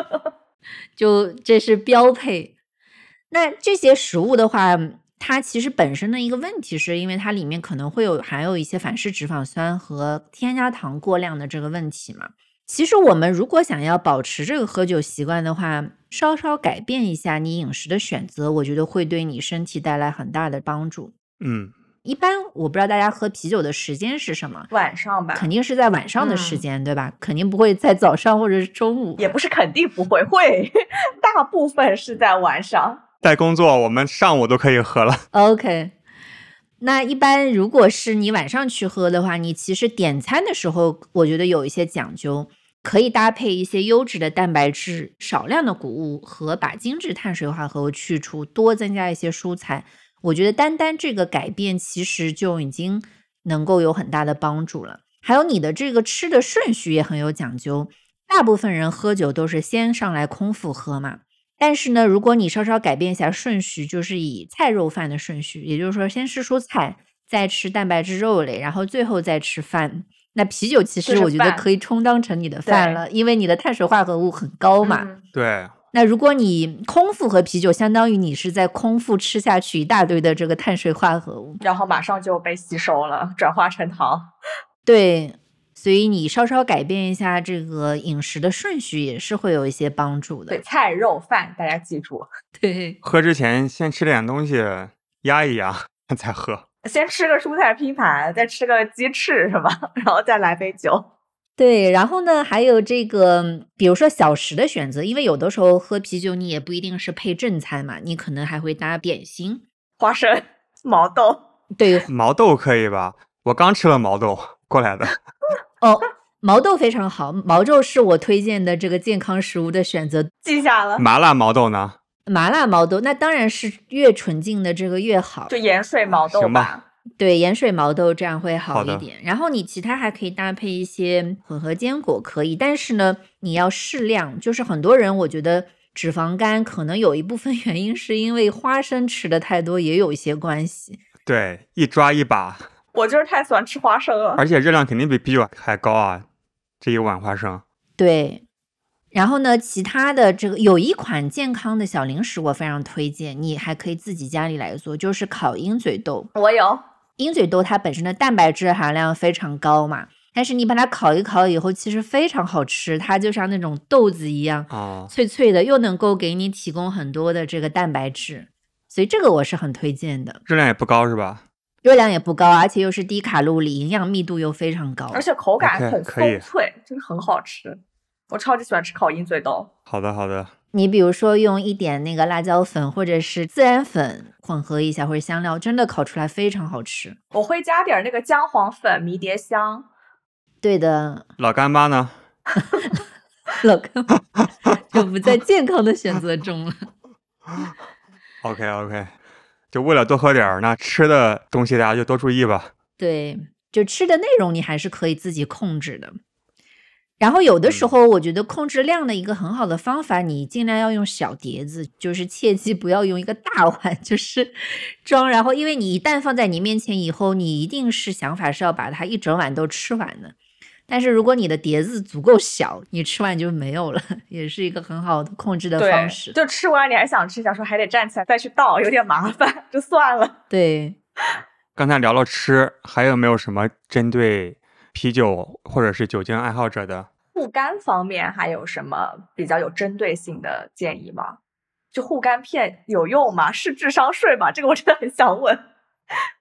[LAUGHS] 就这是标配。那这些食物的话。它其实本身的一个问题，是因为它里面可能会有含有一些反式脂肪酸和添加糖过量的这个问题嘛。其实我们如果想要保持这个喝酒习惯的话，稍稍改变一下你饮食的选择，我觉得会对你身体带来很大的帮助。嗯，一般我不知道大家喝啤酒的时间是什么，晚上吧，肯定是在晚上的时间，对吧？肯定不会在早上或者是中午，也不是肯定不会，会，[LAUGHS] 大部分是在晚上。在工作，我们上午都可以喝了。OK，那一般如果是你晚上去喝的话，你其实点餐的时候，我觉得有一些讲究，可以搭配一些优质的蛋白质、少量的谷物和把精致碳水化合物去除，多增加一些蔬菜。我觉得单单这个改变，其实就已经能够有很大的帮助了。还有你的这个吃的顺序也很有讲究，大部分人喝酒都是先上来空腹喝嘛。但是呢，如果你稍稍改变一下顺序，就是以菜肉饭的顺序，也就是说先吃蔬菜，再吃蛋白质肉类，然后最后再吃饭。那啤酒其实我觉得可以充当成你的饭了，因为你的碳水化合物很高嘛。对。那如果你空腹喝啤酒，相当于你是在空腹吃下去一大堆的这个碳水化合物，然后马上就被吸收了，转化成糖。对。所以你稍稍改变一下这个饮食的顺序，也是会有一些帮助的。对，菜肉饭，大家记住。对，喝之前先吃点东西压一压，再喝。先吃个蔬菜拼盘，再吃个鸡翅，是吧？[LAUGHS] 然后再来杯酒。对，然后呢，还有这个，比如说小食的选择，因为有的时候喝啤酒，你也不一定是配正餐嘛，你可能还会搭点心，花生、毛豆。对，毛豆可以吧？我刚吃了毛豆过来的。哦，毛豆非常好，毛豆是我推荐的这个健康食物的选择，记下了。麻辣毛豆呢？麻辣毛豆那当然是越纯净的这个越好，就盐水毛豆吧。对，盐水毛豆这样会好一点。然后你其他还可以搭配一些混合坚果，可以，但是呢，你要适量。就是很多人我觉得脂肪肝可能有一部分 [LAUGHS] 原因是因为花生吃的太多，也有一些关系。对，一抓一把。我就是太喜欢吃花生了，而且热量肯定比啤酒还高啊！这一碗花生。对，然后呢，其他的这个有一款健康的小零食，我非常推荐，你还可以自己家里来做，就是烤鹰嘴豆。我有鹰嘴豆，它本身的蛋白质含量非常高嘛，但是你把它烤一烤以后，其实非常好吃，它就像那种豆子一样，脆脆的，又能够给你提供很多的这个蛋白质，所以这个我是很推荐的。热量也不高是吧？热量也不高，而且又是低卡路里，营养密度又非常高，而且口感很松脆，真的很好吃。我超级喜欢吃烤鹰嘴豆。好的，好的。你比如说用一点那个辣椒粉或者是孜然粉混合一下，或者香料，真的烤出来非常好吃。我会加点那个姜黄粉，迷迭香。对的，老干妈呢？[LAUGHS] 老干妈就不在健康的选择中了。[LAUGHS] OK OK，就为了多喝点儿，那吃的东西大家就多注意吧。对，就吃的内容你还是可以自己控制的。然后有的时候，我觉得控制量的一个很好的方法，你尽量要用小碟子，就是切记不要用一个大碗，[LAUGHS] 就是装。然后，因为你一旦放在你面前以后，你一定是想法是要把它一整碗都吃完的。但是如果你的碟子足够小，你吃完就没有了，[LAUGHS] 也是一个很好的控制的方式。就吃完你还想吃，想说还得站起来再去倒，有点麻烦，就算了。[LAUGHS] 对，刚才聊了吃，还有没有什么针对啤酒或者是酒精爱好者的？护肝方面还有什么比较有针对性的建议吗？就护肝片有用吗？是智商税吗？这个我真的很想问。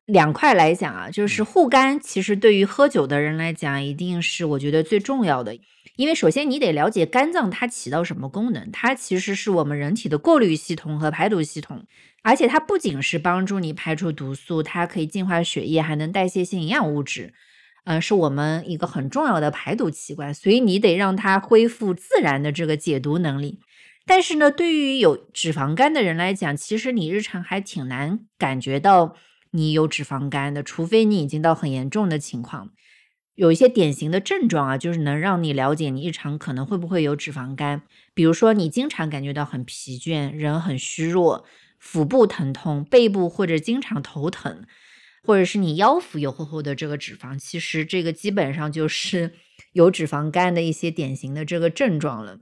两块来讲啊，就是护肝，其实对于喝酒的人来讲，一定是我觉得最重要的。因为首先你得了解肝脏它起到什么功能，它其实是我们人体的过滤系统和排毒系统，而且它不仅是帮助你排出毒素，它可以净化血液，还能代谢性营养物质，呃，是我们一个很重要的排毒器官。所以你得让它恢复自然的这个解毒能力。但是呢，对于有脂肪肝的人来讲，其实你日常还挺难感觉到。你有脂肪肝的，除非你已经到很严重的情况，有一些典型的症状啊，就是能让你了解你日常可能会不会有脂肪肝。比如说，你经常感觉到很疲倦，人很虚弱，腹部疼痛，背部或者经常头疼，或者是你腰腹有厚厚的这个脂肪，其实这个基本上就是 [LAUGHS] 有脂肪肝的一些典型的这个症状了。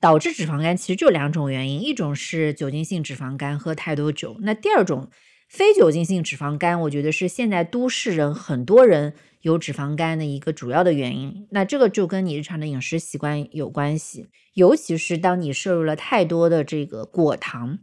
导致脂肪肝其实就两种原因，一种是酒精性脂肪肝，喝太多酒；那第二种。非酒精性脂肪肝，我觉得是现在都市人很多人有脂肪肝的一个主要的原因。那这个就跟你日常的饮食习惯有关系，尤其是当你摄入了太多的这个果糖，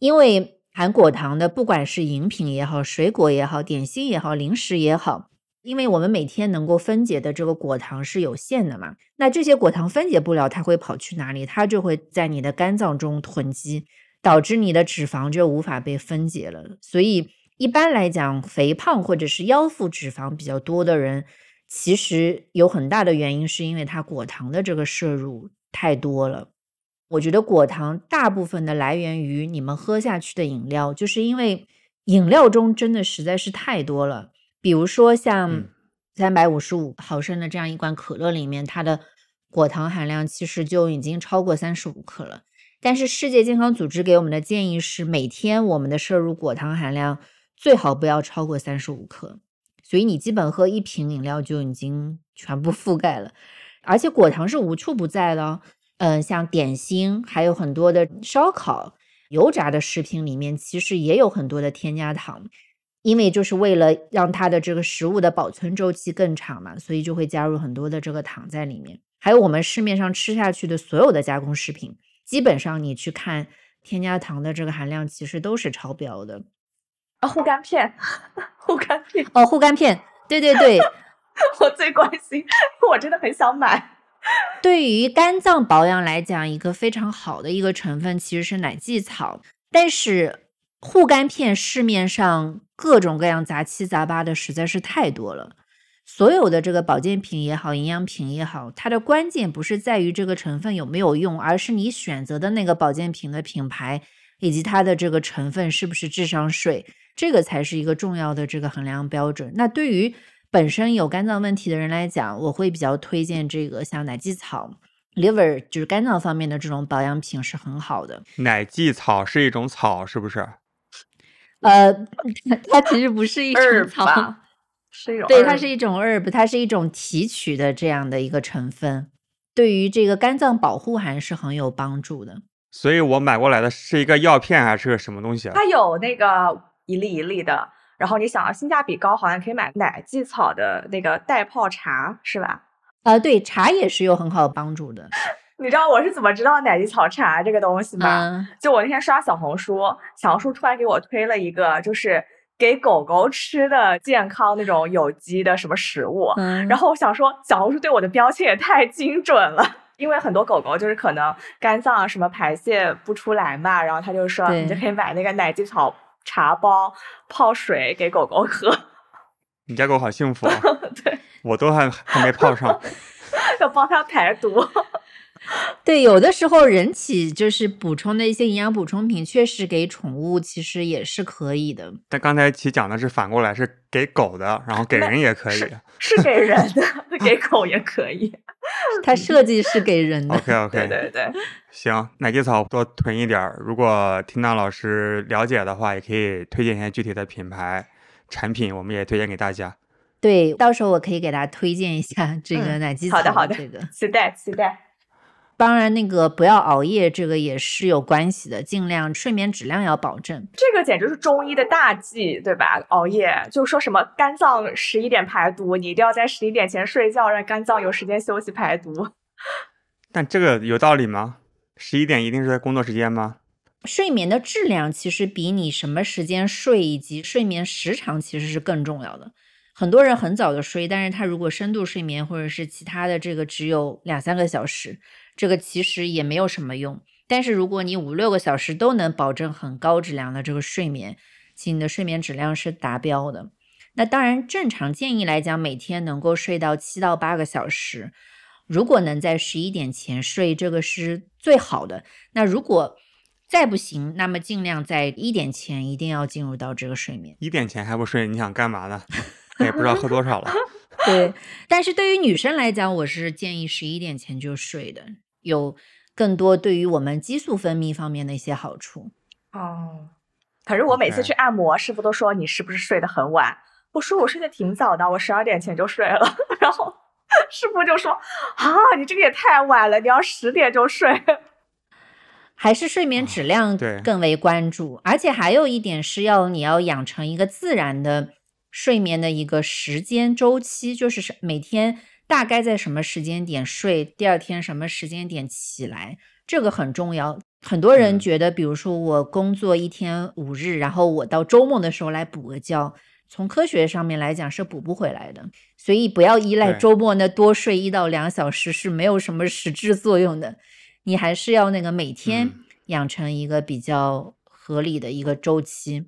因为含果糖的，不管是饮品也好、水果也好、点心也好、零食也好，因为我们每天能够分解的这个果糖是有限的嘛，那这些果糖分解不了，它会跑去哪里？它就会在你的肝脏中囤积。导致你的脂肪就无法被分解了，所以一般来讲，肥胖或者是腰腹脂肪比较多的人，其实有很大的原因是因为他果糖的这个摄入太多了。我觉得果糖大部分的来源于你们喝下去的饮料，就是因为饮料中真的实在是太多了。比如说像三百五十五毫升的这样一罐可乐里面，它的果糖含量其实就已经超过三十五克了。但是世界健康组织给我们的建议是，每天我们的摄入果糖含量最好不要超过三十五克。所以你基本喝一瓶饮料就已经全部覆盖了，而且果糖是无处不在的。嗯，像点心，还有很多的烧烤、油炸的食品里面，其实也有很多的添加糖，因为就是为了让它的这个食物的保存周期更长嘛，所以就会加入很多的这个糖在里面。还有我们市面上吃下去的所有的加工食品。基本上你去看添加糖的这个含量，其实都是超标的。啊，护肝片，[LAUGHS] 护肝片哦，护肝片，对对对，[LAUGHS] 我最关心，我真的很想买。对于肝脏保养来讲，一个非常好的一个成分其实是奶蓟草，但是护肝片市面上各种各样杂七杂八的实在是太多了。所有的这个保健品也好，营养品也好，它的关键不是在于这个成分有没有用，而是你选择的那个保健品的品牌以及它的这个成分是不是智商税，这个才是一个重要的这个衡量标准。那对于本身有肝脏问题的人来讲，我会比较推荐这个像奶蓟草 liver，就是肝脏方面的这种保养品是很好的。奶蓟草是一种草，是不是？[LAUGHS] 呃，[LAUGHS] 它其实不是一种草。是一种对，它是一种 herb，它是一种提取的这样的一个成分，对于这个肝脏保护还是很有帮助的。所以我买过来的是一个药片还是个什么东西啊？它有那个一粒一粒的，然后你想要性价比高，好像可以买奶蓟草的那个代泡茶，是吧？呃，对，茶也是有很好的帮助的。[LAUGHS] 你知道我是怎么知道奶蓟草茶这个东西吗？嗯就我那天刷小红书，小红书突然给我推了一个，就是。给狗狗吃的健康那种有机的什么食物，嗯，然后我想说，小红书对我的标签也太精准了。因为很多狗狗就是可能肝脏什么排泄不出来嘛，然后他就说你就可以买那个奶蓟草茶包泡水给狗狗喝，你家狗好幸福啊！[LAUGHS] 对，我都还还没泡上。[LAUGHS] 要帮它排毒。[LAUGHS] 对，有的时候人体就是补充的一些营养补充品，确实给宠物其实也是可以的。但刚才其讲的是反过来，是给狗的，然后给人也可以。是给人的，给狗也可以。[LAUGHS] 它设计是给人的。OK OK，对对对，行，奶蓟草多囤一点儿。如果听到老师了解的话，也可以推荐一些具体的品牌产品，我们也推荐给大家。对，到时候我可以给大家推荐一下这个嗯奶蓟草好的好的这个。期待期待。当然，那个不要熬夜，这个也是有关系的，尽量睡眠质量要保证。这个简直是中医的大忌，对吧？熬夜就说什么肝脏十一点排毒，你一定要在十一点前睡觉，让肝脏有时间休息排毒。但这个有道理吗？十一点一定是在工作时间吗？睡眠的质量其实比你什么时间睡以及睡眠时长其实是更重要的。很多人很早的睡，但是他如果深度睡眠或者是其他的这个只有两三个小时，这个其实也没有什么用。但是如果你五六个小时都能保证很高质量的这个睡眠，其实你的睡眠质量是达标的。那当然，正常建议来讲，每天能够睡到七到八个小时。如果能在十一点前睡，这个是最好的。那如果再不行，那么尽量在一点前一定要进入到这个睡眠。一点前还不睡，你想干嘛呢？也不知道喝多少了。[LAUGHS] 对，但是对于女生来讲，我是建议十一点前就睡的，有更多对于我们激素分泌方面的一些好处。哦，可是我每次去按摩，师傅都说你是不是睡得很晚？我说我睡得挺早的，我十二点前就睡了。[LAUGHS] 然后 [LAUGHS] 师傅就说啊，你这个也太晚了，你要十点就睡。还是睡眠质量对更为关注，而且还有一点是要你要养成一个自然的睡眠的一个时间周期，就是是每天大概在什么时间点睡，第二天什么时间点起来，这个很重要。很多人嗯觉得，比如说我工作一天五日，然后我到周末的时候来补个觉，从科学上面来讲是补不回来的，所以不要依赖周末那多睡一到两小时是没有什么实质作用的。你还是要那个每天嗯养成一个比较合理的一个周期。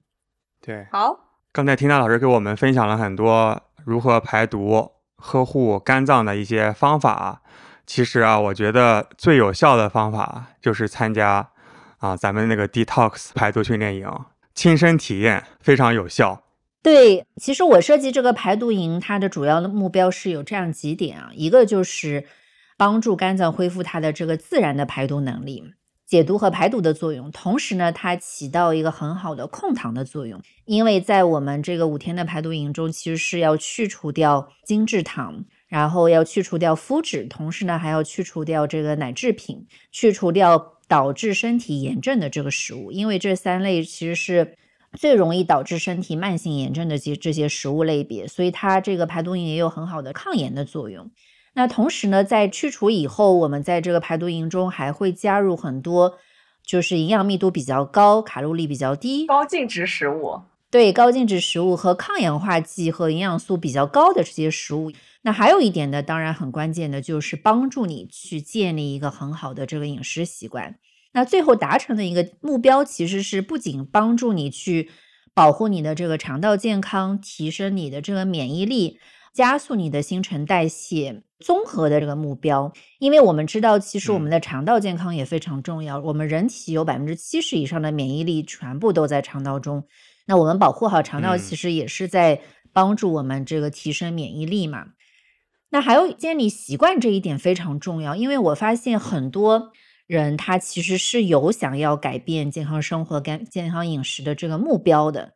对，好，刚才缇娜老师给我们分享了很多如何排毒、呵护肝脏的一些方法。其实啊，我觉得最有效的方法就是参加啊咱们那个 detox 排毒训练营，亲身体验非常有效。对，其实我设计这个排毒营，它的主要的目标是有这样几点啊，一个就是帮助肝脏恢复它的这个自然的排毒能力，解毒和排毒的作用，同时呢，它起到一个很好的控糖的作用，因为在我们这个五天的排毒营中，其实是要去除掉精制糖。然后要去除掉麸质，同时呢还要去除掉这个奶制品，去除掉导致身体炎症的这个食物，因为这三类其实是最容易导致身体慢性炎症的这这些食物类别，所以它这个排毒营也有很好的抗炎的作用。那同时呢，在去除以后，我们在这个排毒营中还会加入很多就是营养密度比较高、卡路里比较低、高净值食物。对高净值食物和抗氧化剂和营养素比较高的这些食物。那还有一点呢，当然很关键的就是帮助你去建立一个很好的这个饮食习惯。那最后达成的一个目标，其实是不仅帮助你去保护你的这个肠道健康，提升你的这个免疫力，加速你的新陈代谢，综合的这个目标。因为我们知道，其实我们的肠道健康也非常重要。我们人体有百分之七十以上的免疫力全部都在肠道中。那我们保护好肠道，嗯其实也是在帮助我们这个提升免疫力嘛。那还有建立习惯这一点非常重要，因为我发现很多人他其实是有想要改变健康生活、干健康饮食的这个目标的，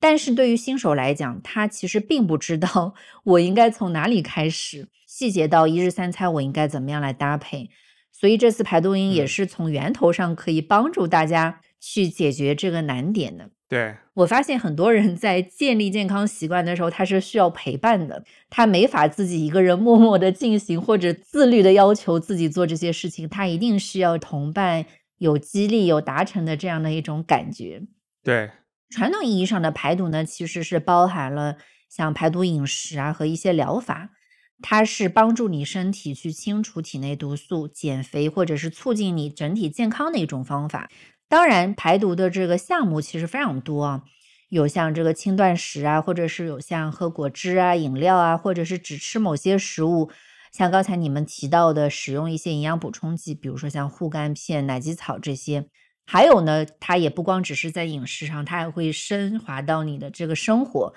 但是对于新手来讲，他其实并不知道我应该从哪里开始，细节到一日三餐我应该怎么样来搭配。所以这次排毒营也嗯是从源头上可以帮助大家去解决这个难点的。对，我发现很多人在建立健康习惯的时候，他是需要陪伴的，他没法自己一个人默默的进行，或者自律的要求自己做这些事情，他一定需要同伴有激励、有达成的这样的一种感觉。对，传统意义上的排毒呢，其实是包含了像排毒饮食啊和一些疗法。它是帮助你身体去清除体内毒素、减肥或者是促进你整体健康的一种方法。当然，排毒的这个项目其实非常多啊，有像这个轻断食啊，或者是有像喝果汁啊、饮料啊，或者是只吃某些食物，像刚才你们提到的，使用一些营养补充剂，比如说像护肝片、奶基草这些。还有呢，它也不光只是在饮食上，它还会升华到你的这个生活。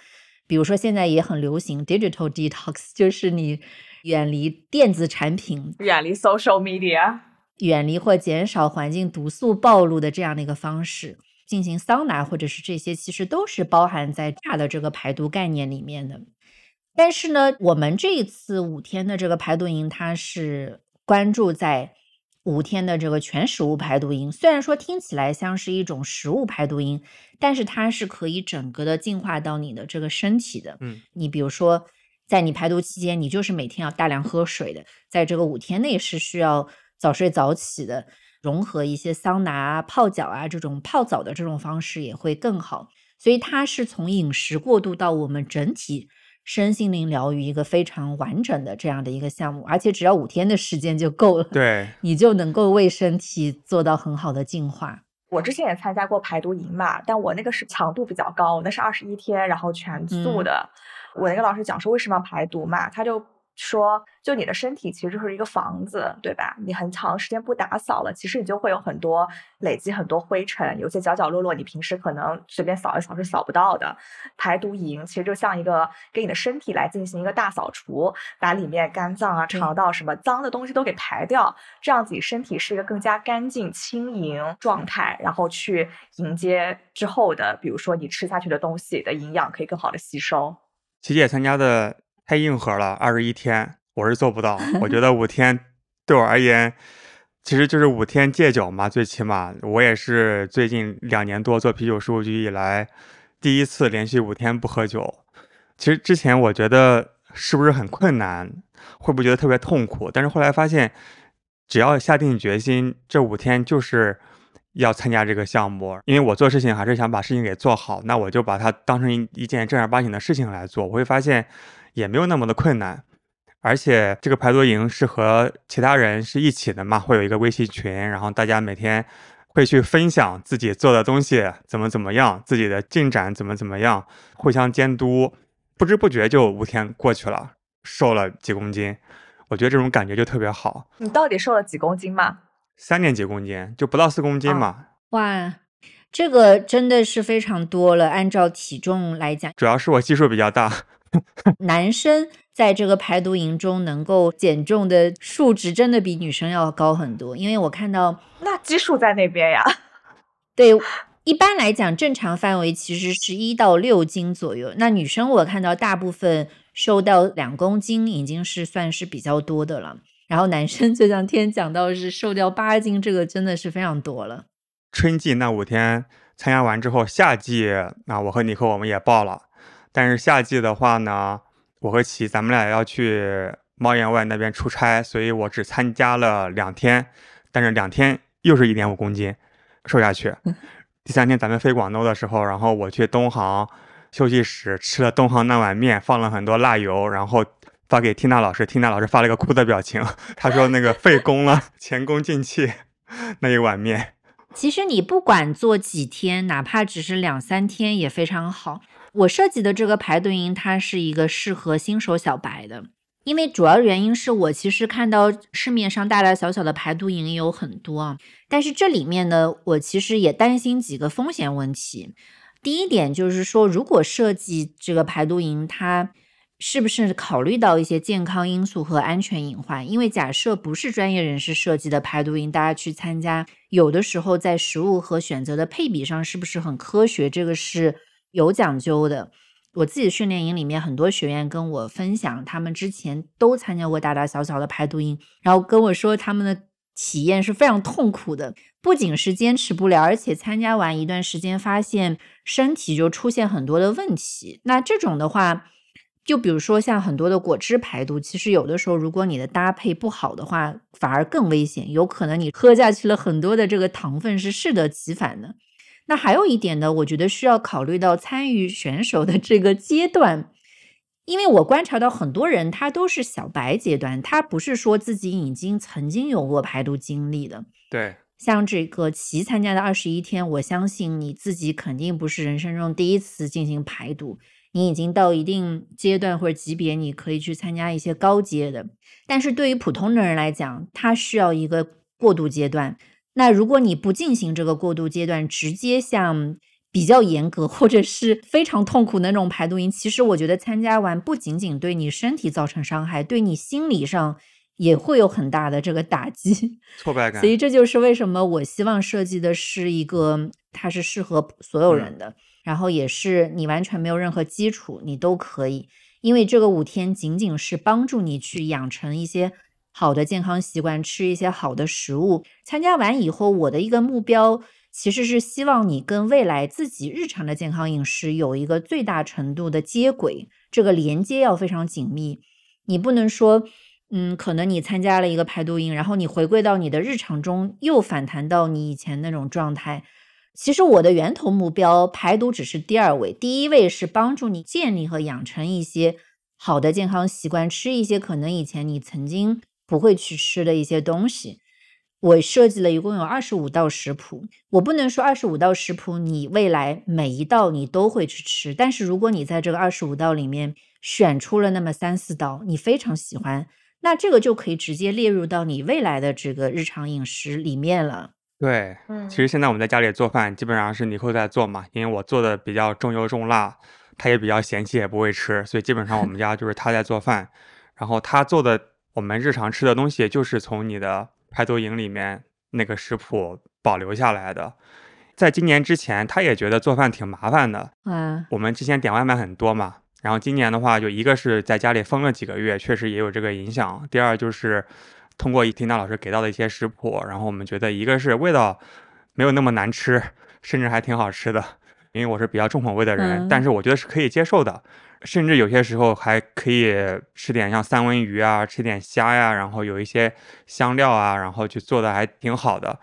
比如说，现在也很流行 digital detox，就是你远离电子产品，远离 social media，远离或减少环境毒素暴露的这样的一个方式，进行桑拿或者是这些，其实都是包含在大的这个排毒概念里面的。但是呢，我们这一次五天的这个排毒营，它是关注在。五天的这个全食物排毒营，虽然说听起来像是一种食物排毒营，但是它是可以整个的进化到你的这个身体的。嗯，你比如说，在你排毒期间，你就是每天要大量喝水的，在这个五天内是需要早睡早起的，融合一些桑拿啊、泡脚啊这种泡澡的这种方式也会更好。所以它是从饮食过渡到我们整体。身心灵疗愈一个非常完整的这样的一个项目，而且只要五天的时间就够了，对你就能够为身体做到很好的净化。我之前也参加过排毒营嘛，但我那个是强度比较高，那是二十一天，然后全素的。我那个老师讲说为什么要排毒嘛，他就。说，就你的身体其实就是一个房子，对吧？你很长时间不打扫了，其实你就会有很多累积很多灰尘，有些角角落落你平时可能随便扫一扫是扫不到的。排毒营其实就像一个给你的身体来进行一个大扫除，把里面肝脏啊、肠道什么脏的东西都给排掉，这样子你身体是一个更加干净、轻盈状态，然后去迎接之后的，比如说你吃下去的东西的营养可以更好的吸收。琪姐参加的。太硬核了，二十一天我是做不到。我觉得五天对我而言，其实就是五天戒酒嘛。最起码我也是最近两年多做啤酒事务局以来，第一次连续五天不喝酒。其实之前我觉得是不是很困难，会不会觉得特别痛苦？但是后来发现，只要下定决心，这五天就是要参加这个项目。因为我做事情还是想把事情给做好，那我就把它当成一一件正儿八经的事情来做。我会发现。也没有那么的困难，而且这个排毒营是和其他人是一起的嘛，会有一个微信群，然后大家每天会去分享自己做的东西怎么怎么样，自己的进展怎么怎么样，互相监督，不知不觉就五天过去了，瘦了几公斤，我觉得这种感觉就特别好。你到底瘦了几公斤嘛？三点几公斤，就不到四公斤嘛。哇，这个真的是非常多了，按照体重来讲，主要是我基数比较大。男生在这个排毒营中能够减重的数值，真的比女生要高很多。因为我看到那基数在那边呀。[LAUGHS] 对，一般来讲，正常范围其实是一到六斤左右。那女生我看到大部分瘦到两公斤，已经是算是比较多的了。然后男生就像天讲到是瘦掉八斤，这个真的是非常多了。春季那五天参加完之后，夏季那我和尼克我们也报了。但是夏季的话呢，我和琪咱们俩要去猫眼外那边出差，所以我只参加了两天，但是两天又是一点五公斤瘦下去。第三天咱们飞广州的时候，然后我去东航休息室吃了东航那碗面，放了很多辣油，然后发给缇娜老师，缇娜老师发了个哭的表情，[LAUGHS] 他说那个费工了，前功尽弃那一碗面。其实你不管做几天，哪怕只是两三天也非常好。我设计的这个排毒营，它是一个适合新手小白的，因为主要原因是我其实看到市面上大大小小的排毒营有很多啊，但是这里面呢，我其实也担心几个风险问题。第一点就是说，如果设计这个排毒营，它是不是考虑到一些健康因素和安全隐患？因为假设不是专业人士设计的排毒营，大家去参加，有的时候在食物和选择的配比上是不是很科学？这个是。有讲究的，我自己训练营里面很多学员跟我分享，他们之前都参加过大大小小的排毒营，然后跟我说他们的体验是非常痛苦的，不仅是坚持不了，而且参加完一段时间，发现身体就出现很多的问题。那这种的话，就比如说像很多的果汁排毒，其实有的时候如果你的搭配不好的话，反而更危险，有可能你喝下去了很多的这个糖分是适得其反的。那还有一点呢，我觉得需要考虑到参与选手的这个阶段，因为我观察到很多人，他都是小白阶段，他不是说自己已经曾经有过排毒经历的。对，像这个齐参加的二十一天，我相信你自己肯定不是人生中第一次进行排毒，你已经到一定阶段或者级别，你可以去参加一些高阶的。但是对于普通的人来讲，他需要一个过渡阶段。那如果你不进行这个过渡阶段，直接像。比较严格或者是非常痛苦的那种排毒营，其实我觉得参加完不仅仅对你身体造成伤害，对你心理上也会有很大的这个打击、挫败感。所以这就是为什么我希望设计的是一个它是适合所有人的，然后也是你完全没有任何基础你都可以，因为这个五天仅仅是帮助你去养成一些好的健康习惯，吃一些好的食物。参加完以后，我的一个目标。其实是希望你跟未来自己日常的健康饮食有一个最大程度的接轨，这个连接要非常紧密。你不能说，嗯，可能你参加了一个排毒营，然后你回归到你的日常中，又反弹到你以前那种状态。其实我的源头目标排毒只是第二位，第一位是帮助你建立和养成一些好的健康习惯，吃一些可能以前你曾经不会去吃的一些东西。我设计了一共有二十五道食谱，我不能说二十五道食谱你未来每一道你都会去吃，但是如果你在这个二十五道里面选出了那么三四道你非常喜欢，那这个就可以直接列入到你未来的这个日常饮食里面了。对，其实现在我们在家里做饭，基本上是尼克在做嘛，因为我做的比较重油重辣，他也比较嫌弃，也不会吃，所以基本上我们家就是他在做饭，然后他做的我们日常吃的东西就是从你的。排毒营里面那个食谱保留下来的，在今年之前，他也觉得做饭挺麻烦的。嗯，我们之前点外卖很多嘛，然后今年的话，就一个是在家里封了几个月，确实也有这个影响。第二就是通过听娜老师给到的一些食谱，然后我们觉得一个是味道没有那么难吃，甚至还挺好吃的。因为我是比较重口味的人，但是我觉得是可以接受的。甚至有些时候还可以吃点像三文鱼啊，吃点虾呀，然后有一些香料啊，然后去做的还挺好的，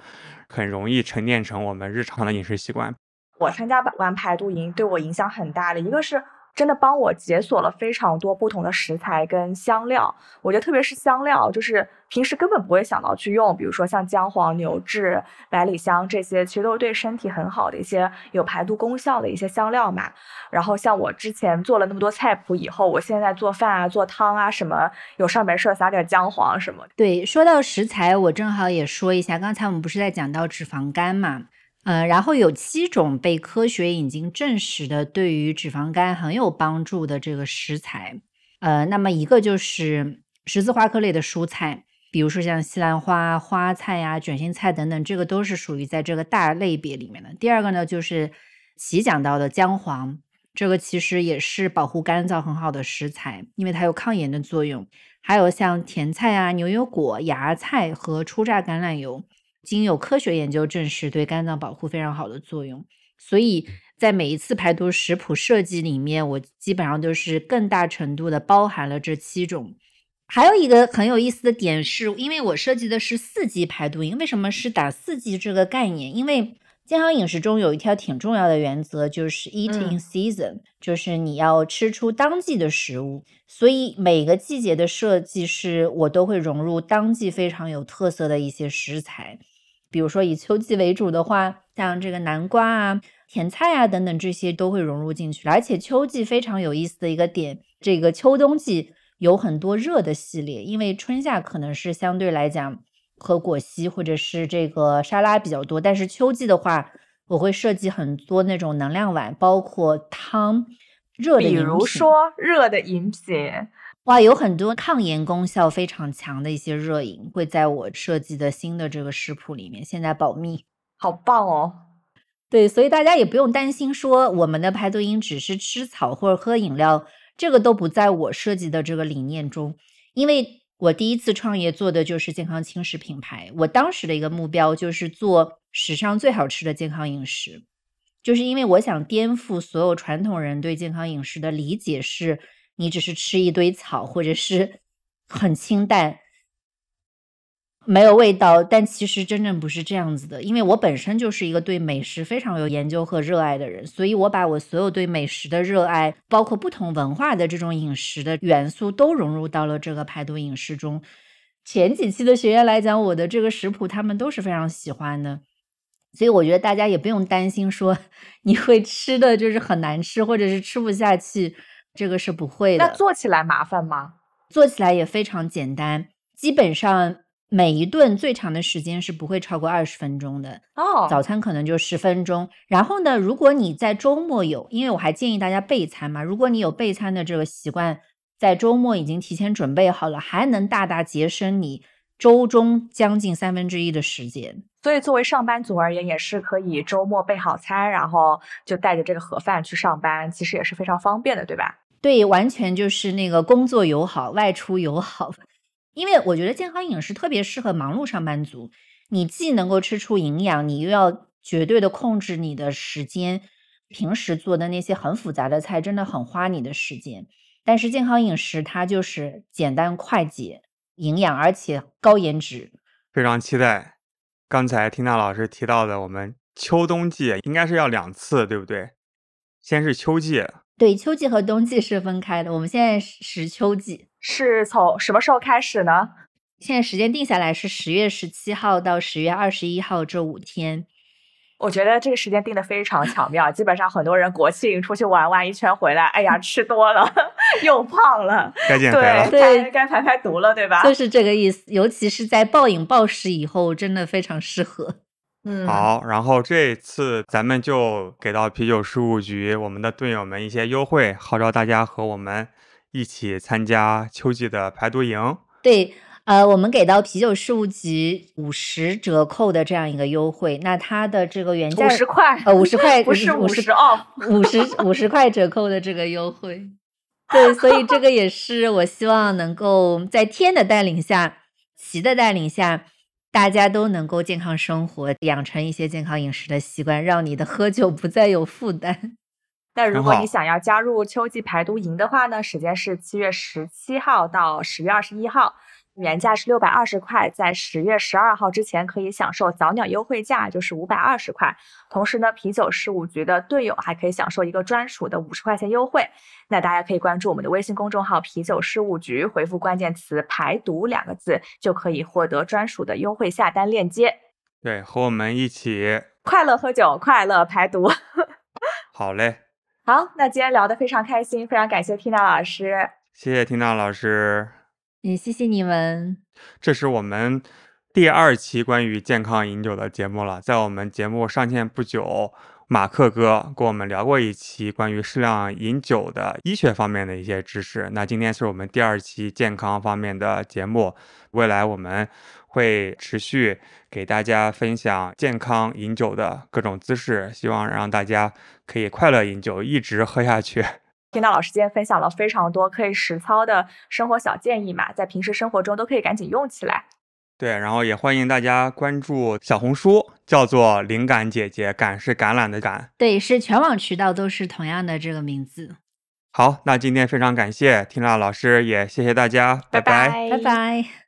很容易沉淀成我们日常的饮食习惯。我参加完排毒营对我影响很大的一个是。真的帮我解锁了非常多不同的食材跟香料，我觉得特别是香料，就是平时根本不会想到去用，比如说像姜黄、牛至、百里香这些，其实都是对身体很好的一些有排毒功效的一些香料嘛。然后像我之前做了那么多菜谱以后，我现在做饭啊、做汤啊什么，有事没事撒点姜黄什么。对，说到食材，我正好也说一下，刚才我们不是在讲到脂肪肝嘛？呃，然后有七种被科学已经证实的对于脂肪肝很有帮助的这个食材，呃，那么一个就是十字花科类的蔬菜，比如说像西兰花、花菜呀、卷心菜等等，这个都是属于在这个大类别里面的。第二个呢，就是其讲到的姜黄，这个其实也是保护肝脏很好的食材，因为它有抗炎的作用。还有像甜菜啊、牛油果、芽菜和初榨橄榄油。经有科学研究证实，对肝脏保护非常好的作用。所以在每一次排毒食谱设计里面，我基本上都是更大程度的包含了这七种。还有一个很有意思的点是，因为我设计的是四季排毒营，为什么是打四季这个概念？因为健康饮食中有一条挺重要的原则，就是 eating season，就是你要吃出当季的食物。所以每个季节的设计是我都会融入当季非常有特色的一些食材。比如说以秋季为主的话，像这个南瓜啊、甜菜啊等等这些都会融入进去。而且秋季非常有意思的一个点，这个秋冬季有很多热的系列，因为春夏可能是相对来讲喝果昔或者是这个沙拉比较多，但是秋季的话，我会设计很多那种能量碗，包括汤、热的饮品，比如说热的饮品。哇，有很多抗炎功效非常强的一些热饮会在我设计的新的这个食谱里面，现在保密，好棒哦！对，所以大家也不用担心说我们的排毒饮只是吃草或者喝饮料，这个都不在我设计的这个理念中。因为我第一次创业做的就是健康轻食品牌，我当时的一个目标就是做史上最好吃的健康饮食，就是因为我想颠覆所有传统人对健康饮食的理解是。你只是吃一堆草，或者是 [LAUGHS] 很清淡。没有味道，但其实真正不是这样子的。因为我本身就是一个对美食非常有研究和热爱的人，所以我把我所有对美食的热爱，包括不同文化的这种饮食的元素，都融入到了这个排毒饮食中。前几期的学员来讲，我的这个食谱他们都是非常喜欢的，所以我觉得大家也不用担心说 [LAUGHS] 你会吃的就是很难吃，或者是吃不下去，这个是不会的。那做起来麻烦吗？做起来也非常简单，基本上。每一顿最长的时间是不会超过二十分钟的哦，早餐可能就十分钟。然后呢，如果你在周末有，因为我还建议大家备餐嘛，如果你有备餐的这个习惯，在周末已经提前准备好了，还能大大节省你周中将近三分之一的时间。所以，作为上班族而言，也是可以周末备好餐，然后就带着这个盒饭去上班，其实也是非常方便的，对吧？对，完全就是那个工作友好，外出友好。[LAUGHS] 因为我觉得健康饮食特别适合忙碌上班族，你既能够吃出营养，你又要绝对的控制你的时间。平时做的那些很复杂的菜，真的很花你的时间。但是健康饮食它就是简单快捷、营养，而且高颜值。非常期待。刚才听到老师提到的，我们秋冬季应该是要两次，对不对？先是秋季。对，秋季和冬季是分开的。我们现在是秋季。是从什么时候开始呢？现在时间定下来是十月十七号到十月二十一号这五天。我觉得这个时间定的非常巧妙，基本上很多人国庆出去玩玩一圈回来，哎呀，吃多了 [LAUGHS] 又胖了，该减肥了，对，该排排毒了，对吧？就是这个意思。尤其是在暴饮暴食以后，真的非常适合。嗯，好，然后这次咱们就给到啤酒事务局我们的队友们一些优惠，号召大家和我们。一起参加秋季的排毒营。对，呃，我们给到啤酒事务局五十折扣的这样一个优惠。那它的这个原价五十块，呃，五十块不是五十哦，五十五十块折扣的这个优惠。对，所以这个也是我希望能够在天的带领下，齐的带领下，大家都能够健康生活，养成一些健康饮食的习惯，让你的喝酒不再有负担。[LAUGHS] 那如果你想要加入秋季排毒营的话呢，时间是七月十七号到十月二十一号，原价是六百二十块，在十月十二号之前可以享受早鸟优惠价，就是五百二十块。同时呢，啤酒事务局的队友还可以享受一个专属的五十块钱优惠。那大家可以关注我们的微信公众号“啤酒事务局”，回复关键词“排毒”两个字，就可以获得专属的优惠下单链接。对，和我们一起快乐喝酒，快乐排毒。[LAUGHS] 好嘞。好，那今天聊得非常开心，非常感谢缇娜老师，谢谢缇娜老师，也谢谢你们。这是我们第二期关于健康饮酒的节目了，在我们节目上线不久，马克哥跟我们聊过一期关于适量饮酒的医学方面的一些知识。那今天是我们第二期健康方面的节目，未来我们。会持续给大家分享健康饮酒的各种姿势，希望让大家可以快乐饮酒，一直喝下去。听到老师今天分享了非常多可以实操的生活小建议嘛，在平时生活中都可以赶紧用起来。对，然后也欢迎大家关注小红书，叫做“灵感姐姐”，感是橄榄的感。对，是全网渠道都是同样的这个名字。好，那今天非常感谢听娜老师，也谢谢大家，拜拜，拜拜。